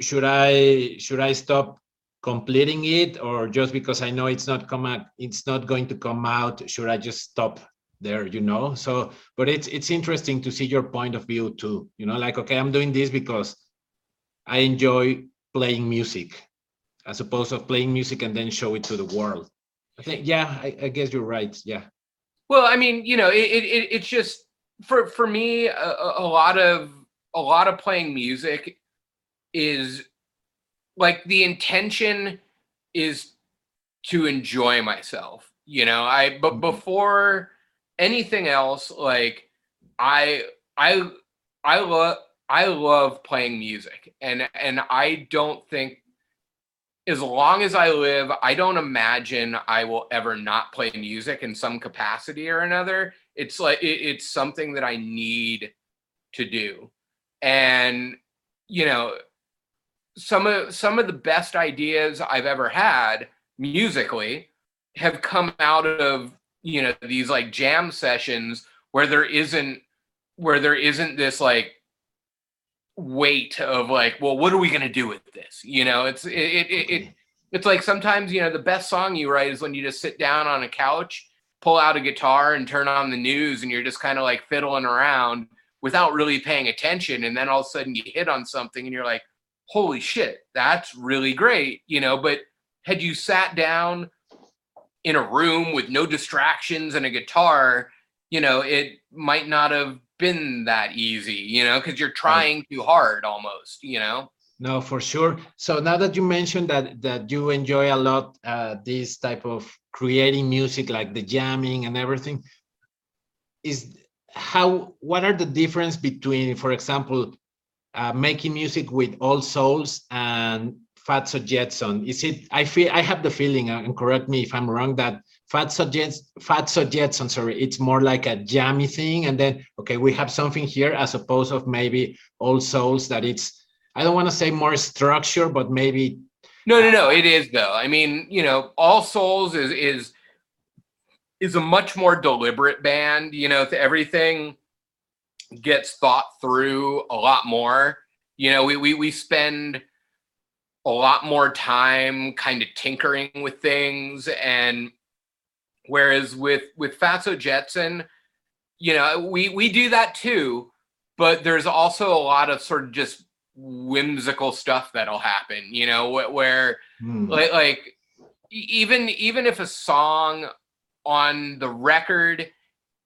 B: should I should I stop completing it, or just because I know it's not come out, it's not going to come out, should I just stop there? You know. So, but it's it's interesting to see your point of view too. You know, like, okay, I'm doing this because I enjoy playing music, as opposed of playing music and then show it to the world. I think, yeah, I, I guess you're right. Yeah.
C: Well, I mean, you know, it, it, it it's just for for me a a lot of a lot of playing music is like the intention is to enjoy myself. You know, I but
B: Mhm.
C: before anything else, like I I I love I love playing music, and and I don't think as long as I live, I don't imagine I will ever not play music in some capacity or another. It's like it, it's something that I need to do, and you know, some of some of the best ideas I've ever had musically have come out of you know these like jam sessions where there isn't where there isn't this like weight of like well what are we going to do with this? You know it's it, it, it, it it's like sometimes you know the best song you write is when you just sit down on a couch pull out a guitar and turn on the news and you're just kind of like fiddling around without really paying attention and then all of a sudden you hit on something and you're like holy shit that's really great you know but had you sat down in a room with no distractions and a guitar you know it might not have been that easy you know because you're trying too hard almost you know
B: No, for sure. So now that you mentioned that that you enjoy a lot uh, this type of creating music, like the jamming and everything, is how what are the difference between, for example, uh, making music with All Souls and Fatso Jetson? Is it? I feel I have the feeling, uh, and correct me if I'm wrong, that Fatso Jetson, Fatso Jetson, sorry, it's more like a jammy thing, and then okay, we have something here as opposed of maybe All Souls that it's I don't want to say more structure, but maybe
C: No, no, no. It is though. I mean, you know, All Souls is is is a much more deliberate band. You know, everything gets thought through a lot more. You know, we we we spend a lot more time kind of tinkering with things, and whereas with with Fatso Jetson, you know, we we do that too, but there's also a lot of sort of just whimsical stuff that'll happen. You know, wh- where
B: hmm,
C: like like even even if a song on the record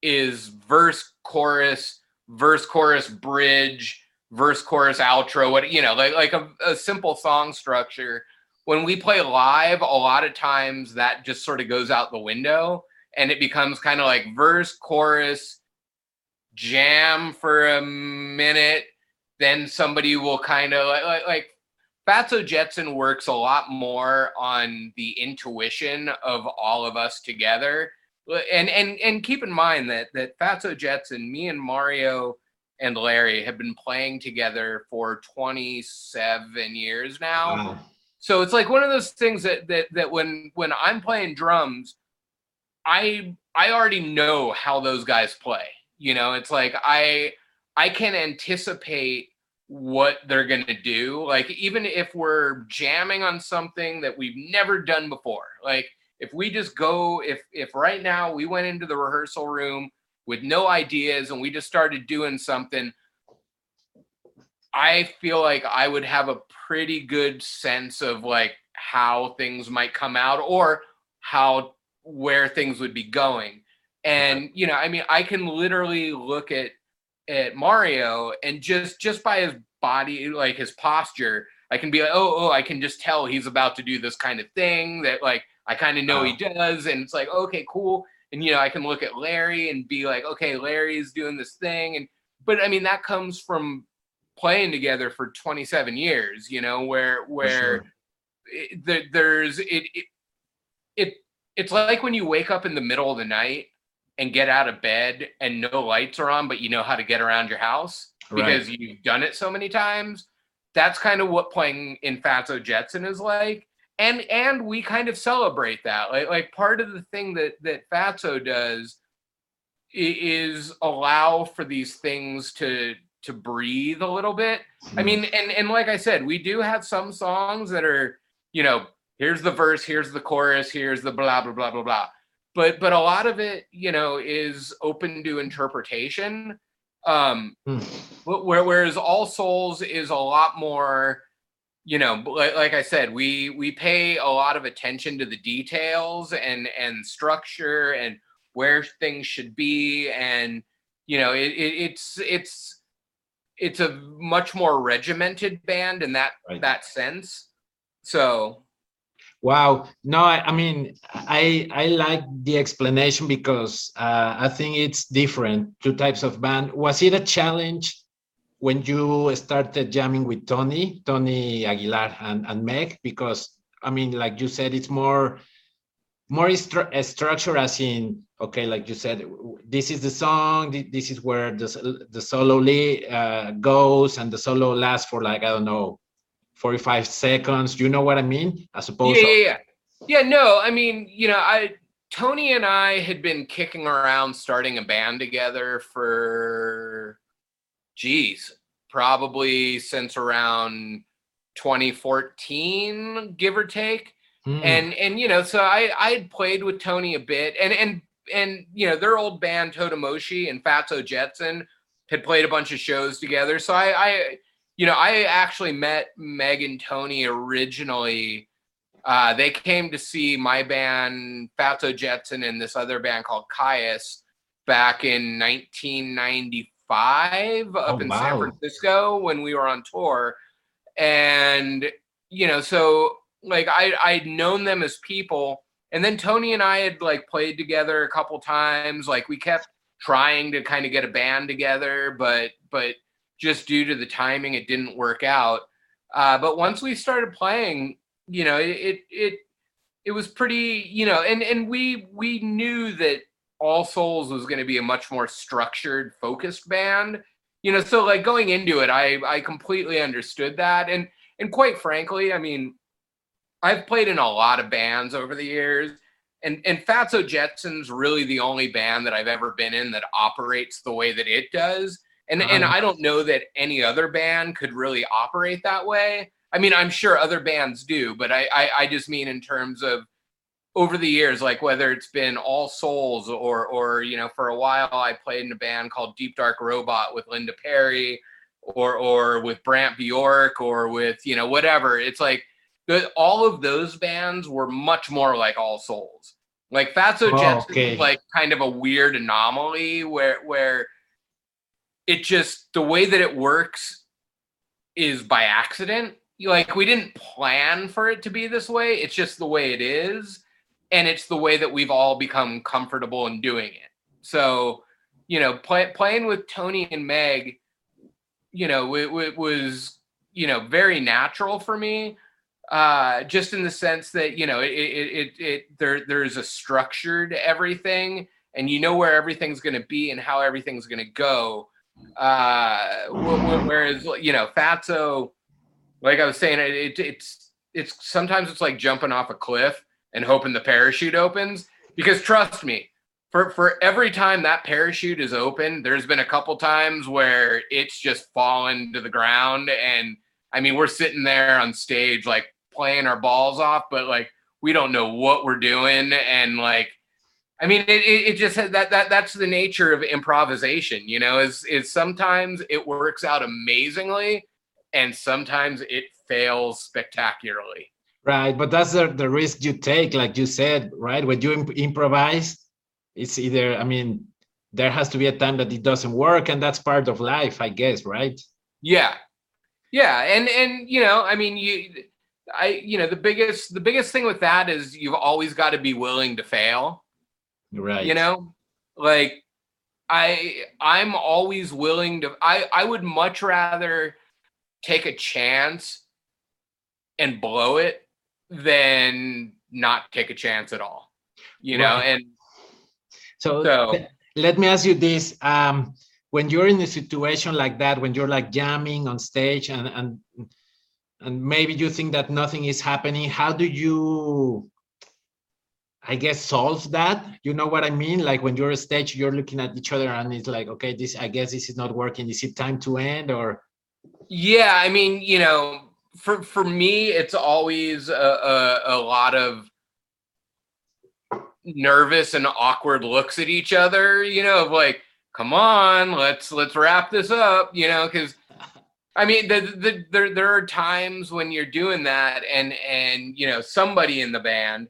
C: is verse chorus verse chorus bridge verse chorus outro what you know like like a, a simple song structure when we play live a lot of times that just sort of goes out the window and it becomes kind of like verse chorus jam for a minute then somebody will kind of like, like like Fatso Jetson works a lot more on the intuition of all of us together. And and and keep in mind that that Fatso Jetson, me and Mario and Larry have been playing together for 27 years now.
B: wow.
C: So it's like one of those things that that that when when I'm playing drums, I I already know how those guys play. You know, it's like I I can anticipate what they're going to do. Like even if we're jamming on something that we've never done before. Like if we just go if if right now we went into the rehearsal room with no ideas and we just started doing something I feel like I would have a pretty good sense of like how things might come out or how where things would be going. And you know, I mean, I can literally look at at Mario and just just by his body, like his posture, I can be like, oh, oh, I can just tell he's about to do this kind of thing that like I kind of know oh. he uh-huh. does, and it's like, okay, cool. And you know, I can look at Larry and be like, okay, Larry's doing this thing, and but I mean, that comes from playing together for 27 years. You know, where where sure. it, there's it, it it it's like when you wake up in the middle of the night and get out of bed and no lights are on, but you know how to get around your house because you've done it so many times. That's kind of what playing in Fatso Jetson is like. And and we kind of celebrate that. Like like part of the thing that that Fatso does is allow for these things to to breathe a little bit. I hmm. mean, and and like I said, we do have some songs that are, you know, here's the verse, here's the chorus, here's the blah blah blah blah blah but but a lot of it you know is open to interpretation um where, whereas all souls is a lot more you know like, i said we we pay a lot of attention to the details and and structure and where things should be and you know it, it, it's it's it's a much more regimented band in that right. that sense so
B: Wow. No, I, I, mean, I I like the explanation because uh, I think it's different. Two types of band. Was it a challenge when you started jamming with Tony, Tony Aguilar, and and Meg? Because I mean, like you said, it's more more stru- structure as in okay, like you said, this is the song. This is where the the solo uh, goes, and the solo lasts for like I don't know 45 seconds. You know what I mean? I suppose.
C: Yeah, yeah, yeah. Yeah, no, I mean, you know, I Tony and I had been kicking around starting a band together for geez, probably since around 2014, give or take. Mm. And and you know, so I I had played with Tony a bit and and and you know, their old band Totimoshi and Fatso Jetson had played a bunch of shows together. So I I you know, I actually met Meg and Tony originally. Uh, they came to see my band, Fatso Jetson, and this other band called Kyuss back in 1995 up oh, in wow. San Francisco when we were on tour. And, you know, so like I, I'd known them as people. And then Tony and I had like played together a couple times. Like we kept trying to kind of get a band together, but, but, just due to the timing, it didn't work out. Uh, but once we started playing, you know, it it it was pretty, you know, and and we we knew that All Souls was going to be a much more structured, focused band. You know, so like going into it, I I completely understood that, and and quite frankly, I mean, I've played in a lot of bands over the years, and and Fatso Jetson's really the only band that I've ever been in that operates the way that it does. And um, and I don't know that any other band could really operate that way. I mean, I'm sure other bands do, but I, I, I just mean in terms of over the years, like whether it's been All Souls or or you know, for a while I played in a band called Deep Dark Robot with Linda Perry, or or with Brant Bjork, or with you know whatever. It's like all of those bands were much more like All Souls. Like Fatso oh, Jets okay. is like kind of a weird anomaly where where it just the way that it works is by accident. Like we didn't plan for it to be this way. It's just the way it is, and it's the way that we've all become comfortable in doing it. So, you know, play, playing with Tony and Meg, you know, it, it was you know very natural for me uh, just in the sense that you know it, it, it, it there there's a structure to everything and you know where everything's going to be and how everything's going to go uh, whereas you know, Fatso, like I was saying, it, it's it's sometimes it's like jumping off a cliff and hoping the parachute opens. Because trust me, for for every time that parachute is open, there's been a couple times where it's just fallen to the ground, and I mean we're sitting there on stage like playing our balls off, but like we don't know what we're doing, and like I mean, it, it, just that that that's the nature of improvisation. You know, is is sometimes it works out amazingly, and sometimes it fails spectacularly.
B: Right, but that's the, the risk you take, like you said, right? When you imp- improvise, it's either i mean there has to be a time that it doesn't work and that's part of life i guess right?
C: Yeah. Yeah and and you know i mean you i you know the biggest the biggest thing with that is you've always got to be willing to fail.
B: Right.
C: You know? Like i i'm always willing to i i would much rather take a chance and blow it than not take a chance at all you know
B: Right.
C: and
B: so,
C: So-
B: let me ask you this um when you're in a situation like that when you're like jamming on stage and and and maybe you think that nothing is happening how do you i guess solve that? You know what i mean? Like when you're on stage you're looking at each other and it's like okay this i guess this is not working. Is it time to end or?
C: Yeah, I mean, you know, for for me, it's always a, a, a lot of nervous and awkward looks at each other. You know, of like, come on, let's let's wrap this up. You know, because I mean, the, the there there are times when you're doing that, and and you know, somebody in the band,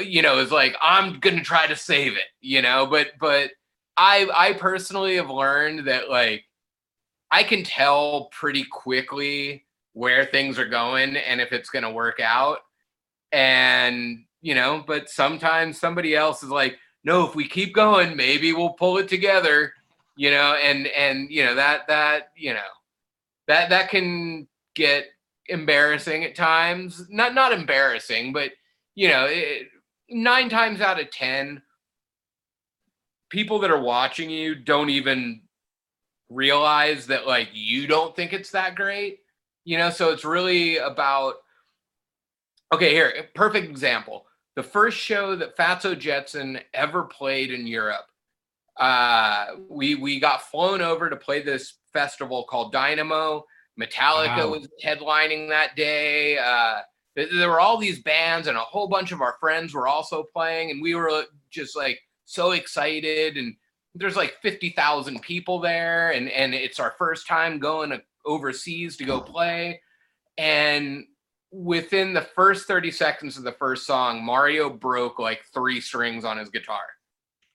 C: you know, is like, I'm gonna try to save it. You know, but but I I personally have learned that like I can tell pretty quickly where things are going and if it's going to work out. And, you know, but sometimes somebody else is like, no, if we keep going, maybe we'll pull it together, you know, and, and, you know, that, that, you know, that, that can get embarrassing at times. Not, not embarrassing, but, you know, it, nine times out of 10, people that are watching you don't even realize that like you don't think it's that great you know so it's really about okay here perfect example. The first show that fatso jetson ever played in europe uh we we got flown over to play this festival called dynamo. Metallica
B: Wow.
C: was headlining that day. Uh th- there were all these bands and a whole bunch of our friends were also playing and we were just like so excited and there's like 50,000 people there and and it's our first time going to overseas to go play. And within the first 30 seconds of the first song Mario broke like three strings on his guitar.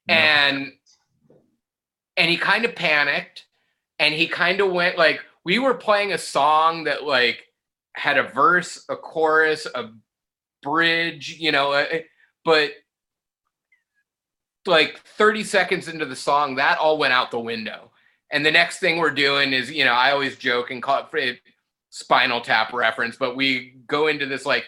C: And and he kind of panicked and he kind of went like we were playing a song that like had a verse a chorus a bridge you know uh, but like 30 seconds into the song that all went out the window and the next thing we're doing is you know i always joke and call it spinal tap reference but we go into this like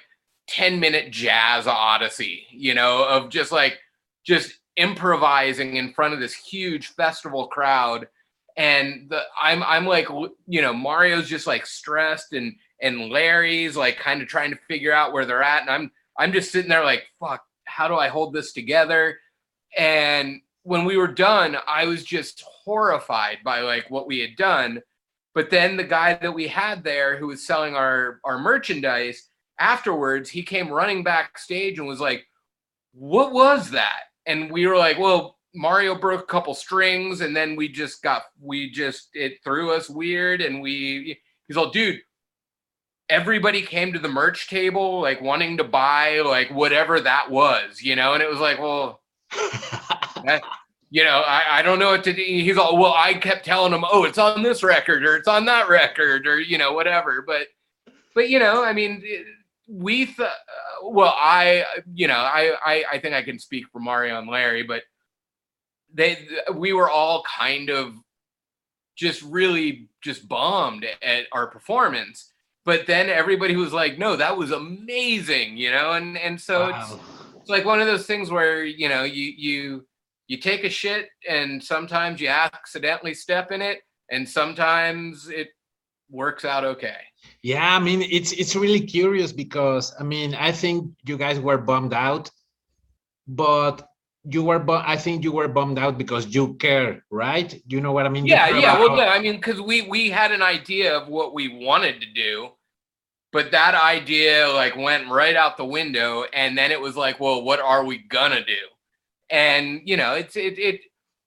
C: 10 minute jazz odyssey you know of just like just improvising in front of this huge festival crowd. And the i'm i'm like you know mario's just like stressed and and larry's like kind of trying to figure out where they're at. And i'm i'm just sitting there like fuck how do i hold this together? And when we were done i was just horrified by like what we had done. But then the guy that we had there who was selling our our merchandise afterwards he came running backstage and was like what was that? And we were like well mario broke a couple strings and then we just got we just it threw us weird and we he's all dude everybody came to the merch table like wanting to buy like whatever that was you know? And it was like well that- you know, I, I don't know what to do. He's all, well, I kept telling him, oh, it's on this record or it's on that record or, you know, whatever. But, but, you know, I mean, we, th- uh, well, I, you know, I, I, I think I can speak for Mario and Larry, but they, we were all kind of just really just bombed at our performance. But then everybody was like, no, that was amazing, you know? And, and so it's, it's like one of those things where you know you you you take a shit and sometimes you accidentally step in it and sometimes it works out okay
B: Yeah, I mean it's it's really curious because I mean I think you guys were bummed out, but you were bu- I think you were bummed out because you care, right? You know what I mean?
C: Yeah, yeah. Well,
B: how-
C: I mean, because we we had an idea of what we wanted to do, but that idea like went right out the window, and then it was like, well, what are we gonna do? And you know, it's it it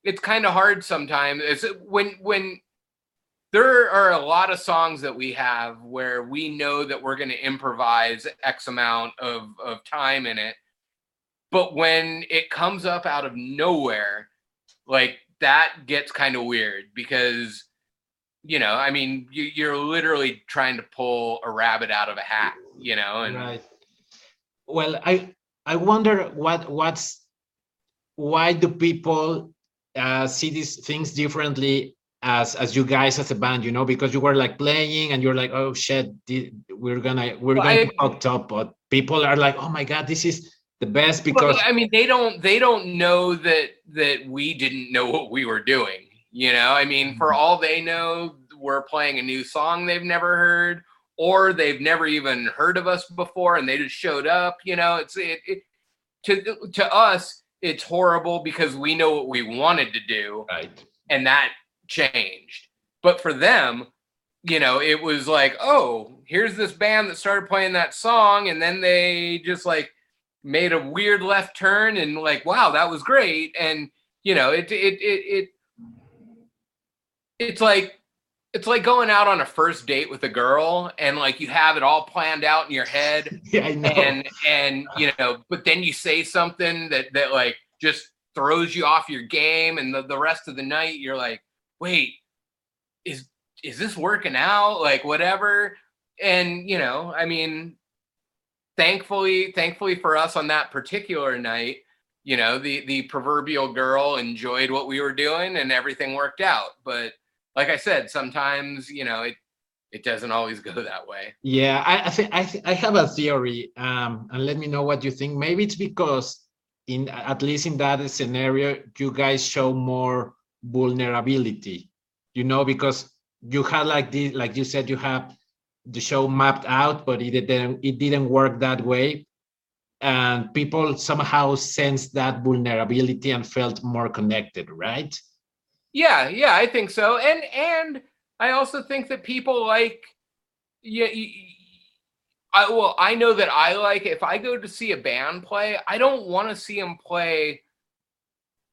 C: it's kind of hard sometimes. It's when when there are a lot of songs that we have where we know that we're going to improvise X amount of, of time in it. But when it comes up out of nowhere, like that gets kind of weird because, you know, I mean, you, you're literally trying to pull a rabbit out of a hat, you know, and
B: right. Well, I I wonder what what's why do people uh, see these things differently as as you guys as a band? You know, because you were like playing and you're like, oh shit, we're gonna we're
C: Well,
B: going to
C: I-
B: fuck up, but people are like, oh my god, this is the best because
C: I mean, they don't they don't know that that we didn't know what we were doing. You know, I mean, for
B: Mhm.
C: all they know, we're playing a new song they've never heard, or they've never even heard of us before, and they just showed up. You know, it's it, it to to us, it's horrible because we know what we wanted to do,
B: right.
C: and that changed. But for them, you know, it was like, oh, here's this band that started playing that song, and then they just like made a weird left turn, and like, wow, that was great. And you know, it it it it it's like it's like going out on a first date with a girl, and like you have it all planned out in your head,
B: Yeah,
C: and and you know but then you say something that that like just throws you off your game and the, the rest of the night you're like wait is is this working out? Like whatever. And you know i mean thankfully thankfully for us on that particular night you know the the proverbial girl enjoyed what we were doing and everything worked out. But like i said sometimes you know it it doesn't always go that way
B: Yeah, I, I think I, th- I have a theory, um, and let me know what you think. Maybe it's because, in at least in that scenario, you guys show more vulnerability. You know, because you had like this, like you said, you have the show mapped out, but it didn't it didn't work that way, and people somehow sensed that vulnerability and felt more connected, right?
C: Yeah, yeah, I think so. And and I also think that people like yeah, I well, I know that I like if I go to see a band play, I don't want to see them play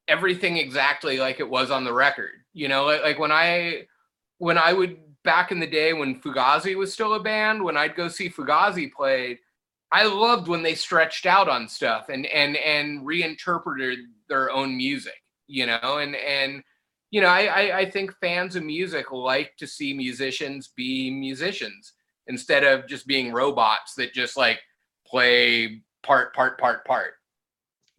C: everything exactly like it was on the record. You know, like, like when I when I would back in the day when Fugazi was still a band, when I'd go see Fugazi played, I loved when they stretched out on stuff and and and reinterpreted their own music, you know, and and you know, I, I I think fans of music like to see musicians be musicians instead of just being robots that just like play part part part part.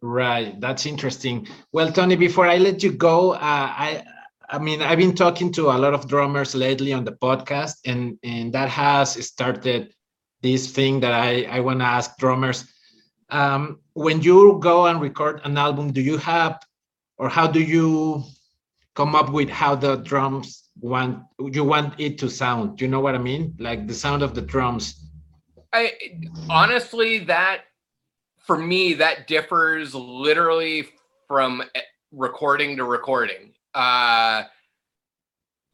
B: Right, that's interesting. Well, Tony, before I let you go, uh, I I mean I've been talking to a lot of drummers lately on the podcast, and and that has started this thing that I I want to ask drummers. Um, when you go and record an album, do you have, or how do you come up with how the drums want you want it to sound? Do you know what I mean? Like the sound of the drums.
C: I honestly that for me that differs literally from eh, recording to recording. Uh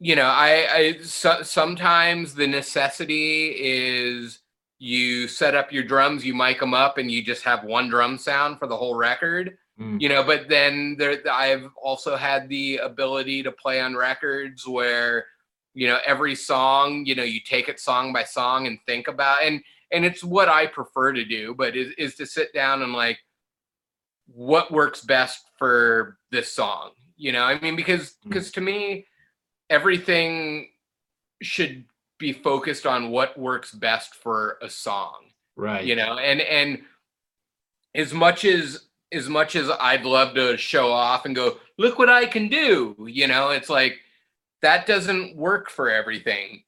C: you know, I I so, sometimes the necessity is you set up your drums, you mic them up and you just have one drum sound for the whole record.
B: Mm.
C: You know, but then there I've also had the ability to play on records where you know every song, you know, you take it song by song and think about and and it's what I prefer to do, but is, is to sit down and like what works best for this song. You know, I mean, because
B: Mm.
C: because to me, everything should be focused on what works best for a song.
B: Right.
C: You know, and and as much as as much as I'd love to show off and go, look what I can do, you know, it's like that doesn't work for everything.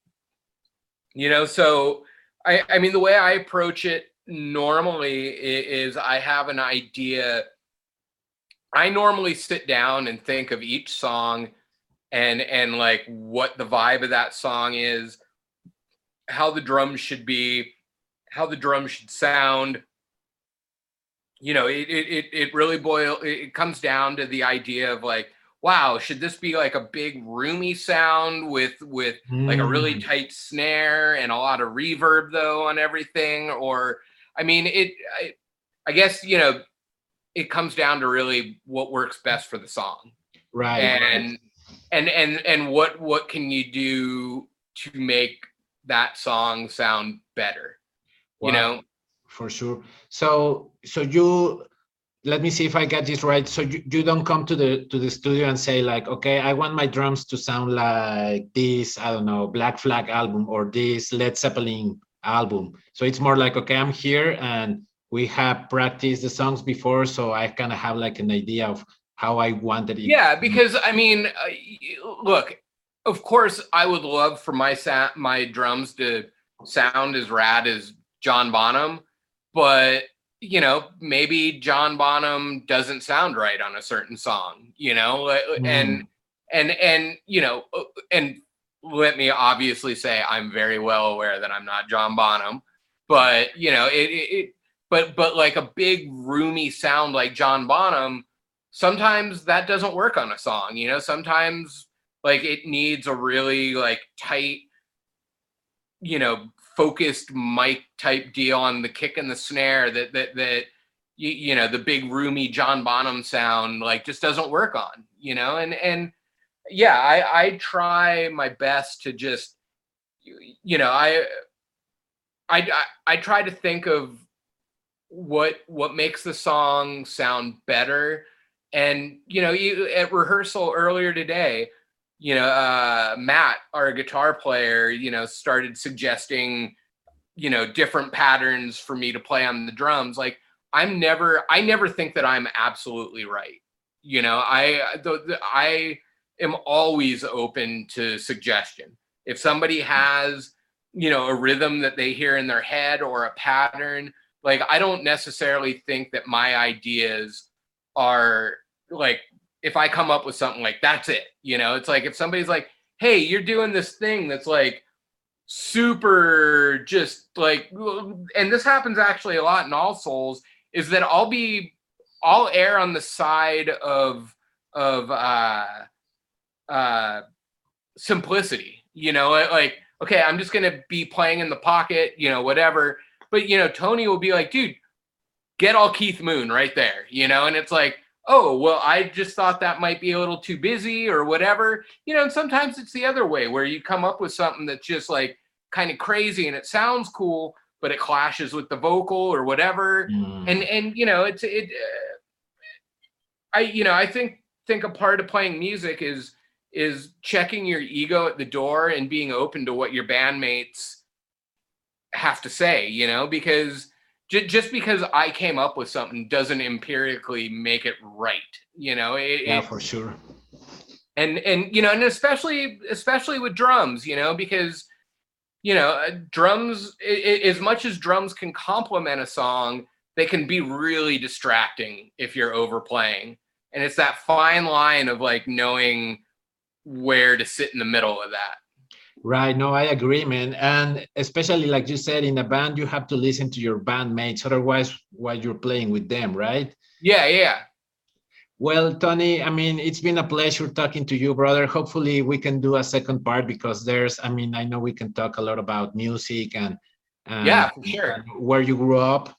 C: You know, so I, I mean, the way I approach it normally is I have an idea. I normally sit down and think of each song and and like what the vibe of that song is, how the drums should be, how the drums should sound. You know, it it it really boil it comes down to the idea of like, wow, should this be like a big roomy sound with with mm. like a really mm. tight snare and a lot of reverb though on everything, or I mean, it I, I guess you know, it comes down to really what works best for the song,
B: right?
C: And and and and what what can you do to make that song sound better? Wow. You know,
B: for sure. So so you let me see if I get this right. So you, you don't come to the to the studio and say like, okay, I want my drums to sound like this, I don't know, Black Flag album or this Led Zeppelin album. So it's more like, okay, I'm here and we have practiced the songs before, so I kind of have like an idea of how I wanted it.
C: Yeah, because I mean, uh, look, of course, I would love for my sa- my drums to sound as rad as John Bonham, but you know, maybe John Bonham doesn't sound right on a certain song, you know, mm. and and and you know, uh, and let me obviously say I'm very well aware that I'm not John Bonham, but you know, it, it, it but but like a big roomy sound like John Bonham, sometimes that doesn't work on a song, you know, sometimes like it needs a really like tight, you know, focused mic type deal on the kick and the snare that that that you, you know the big roomy John Bonham sound like just doesn't work on you know? And and yeah I I try my best to just you know I I I, I try to think of what what makes the song sound better. And you know you, at rehearsal earlier today you know, uh, Matt, our guitar player, you know, started suggesting, you know, different patterns for me to play on the drums. Like I'm never, I never think that I'm absolutely right. You know, I, the, the, I am always open to suggestion. If somebody has, you know, a rhythm that they hear in their head or a pattern, like I don't necessarily think that my ideas are like if I come up with something like that's it, you know, it's like if somebody's like, hey, you're doing this thing that's like super just like and this happens actually a lot in all souls is that I'll be I'll err on the side of of uh uh simplicity, you know, like okay, I'm just to be playing in the pocket, you know, whatever. But you know, Tony will be like, dude, get all Keith Moon right there, you know, and it's like oh, well, I just thought that might be a little too busy or whatever. You know, and sometimes it's the other way where you come up with something that's just like kind of crazy and it sounds cool, but it clashes with the vocal or whatever. Mm. And and you know, it's it. Uh, I you know I think think a part of playing music is is checking your ego at the door and being open to what your bandmates have to say. You know, because just because I came up with something doesn't empirically make it right. You know, it,
B: yeah,
C: it,
B: for sure.
C: And and you know, and especially especially with drums, you know, because you know, uh, drums it, as much as drums can complement a song, they can be really distracting if you're overplaying. And it's that fine line of like knowing where to sit in the middle of that.
B: Right. No, I agree, man. And especially like you said, in a band, you have to listen to your bandmates. Otherwise, while you're playing with them, right?
C: Yeah, yeah.
B: Well, Tony, I mean, it's been a pleasure talking to you, brother. Hopefully, we can do a second part because there's, I mean, I know we can talk a lot about music and,
C: and yeah, sure.
B: where you grew up.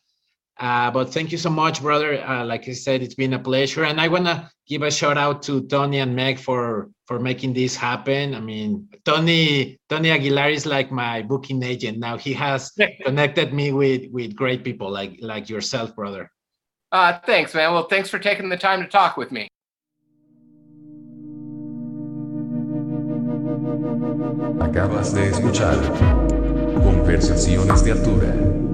B: Uh, but thank you so much, brother. Uh, like I said, it's been a pleasure, and I wanna give a shout out to Tony and Meg for for making this happen. I mean, Tony Tony Aguilar is like my booking agent now. He has connected me with with great people like like yourself, brother.
C: Uh, thanks, man. Well, thanks for taking the time to talk with me.
A: Acabas de escuchar Conversaciones de Altura.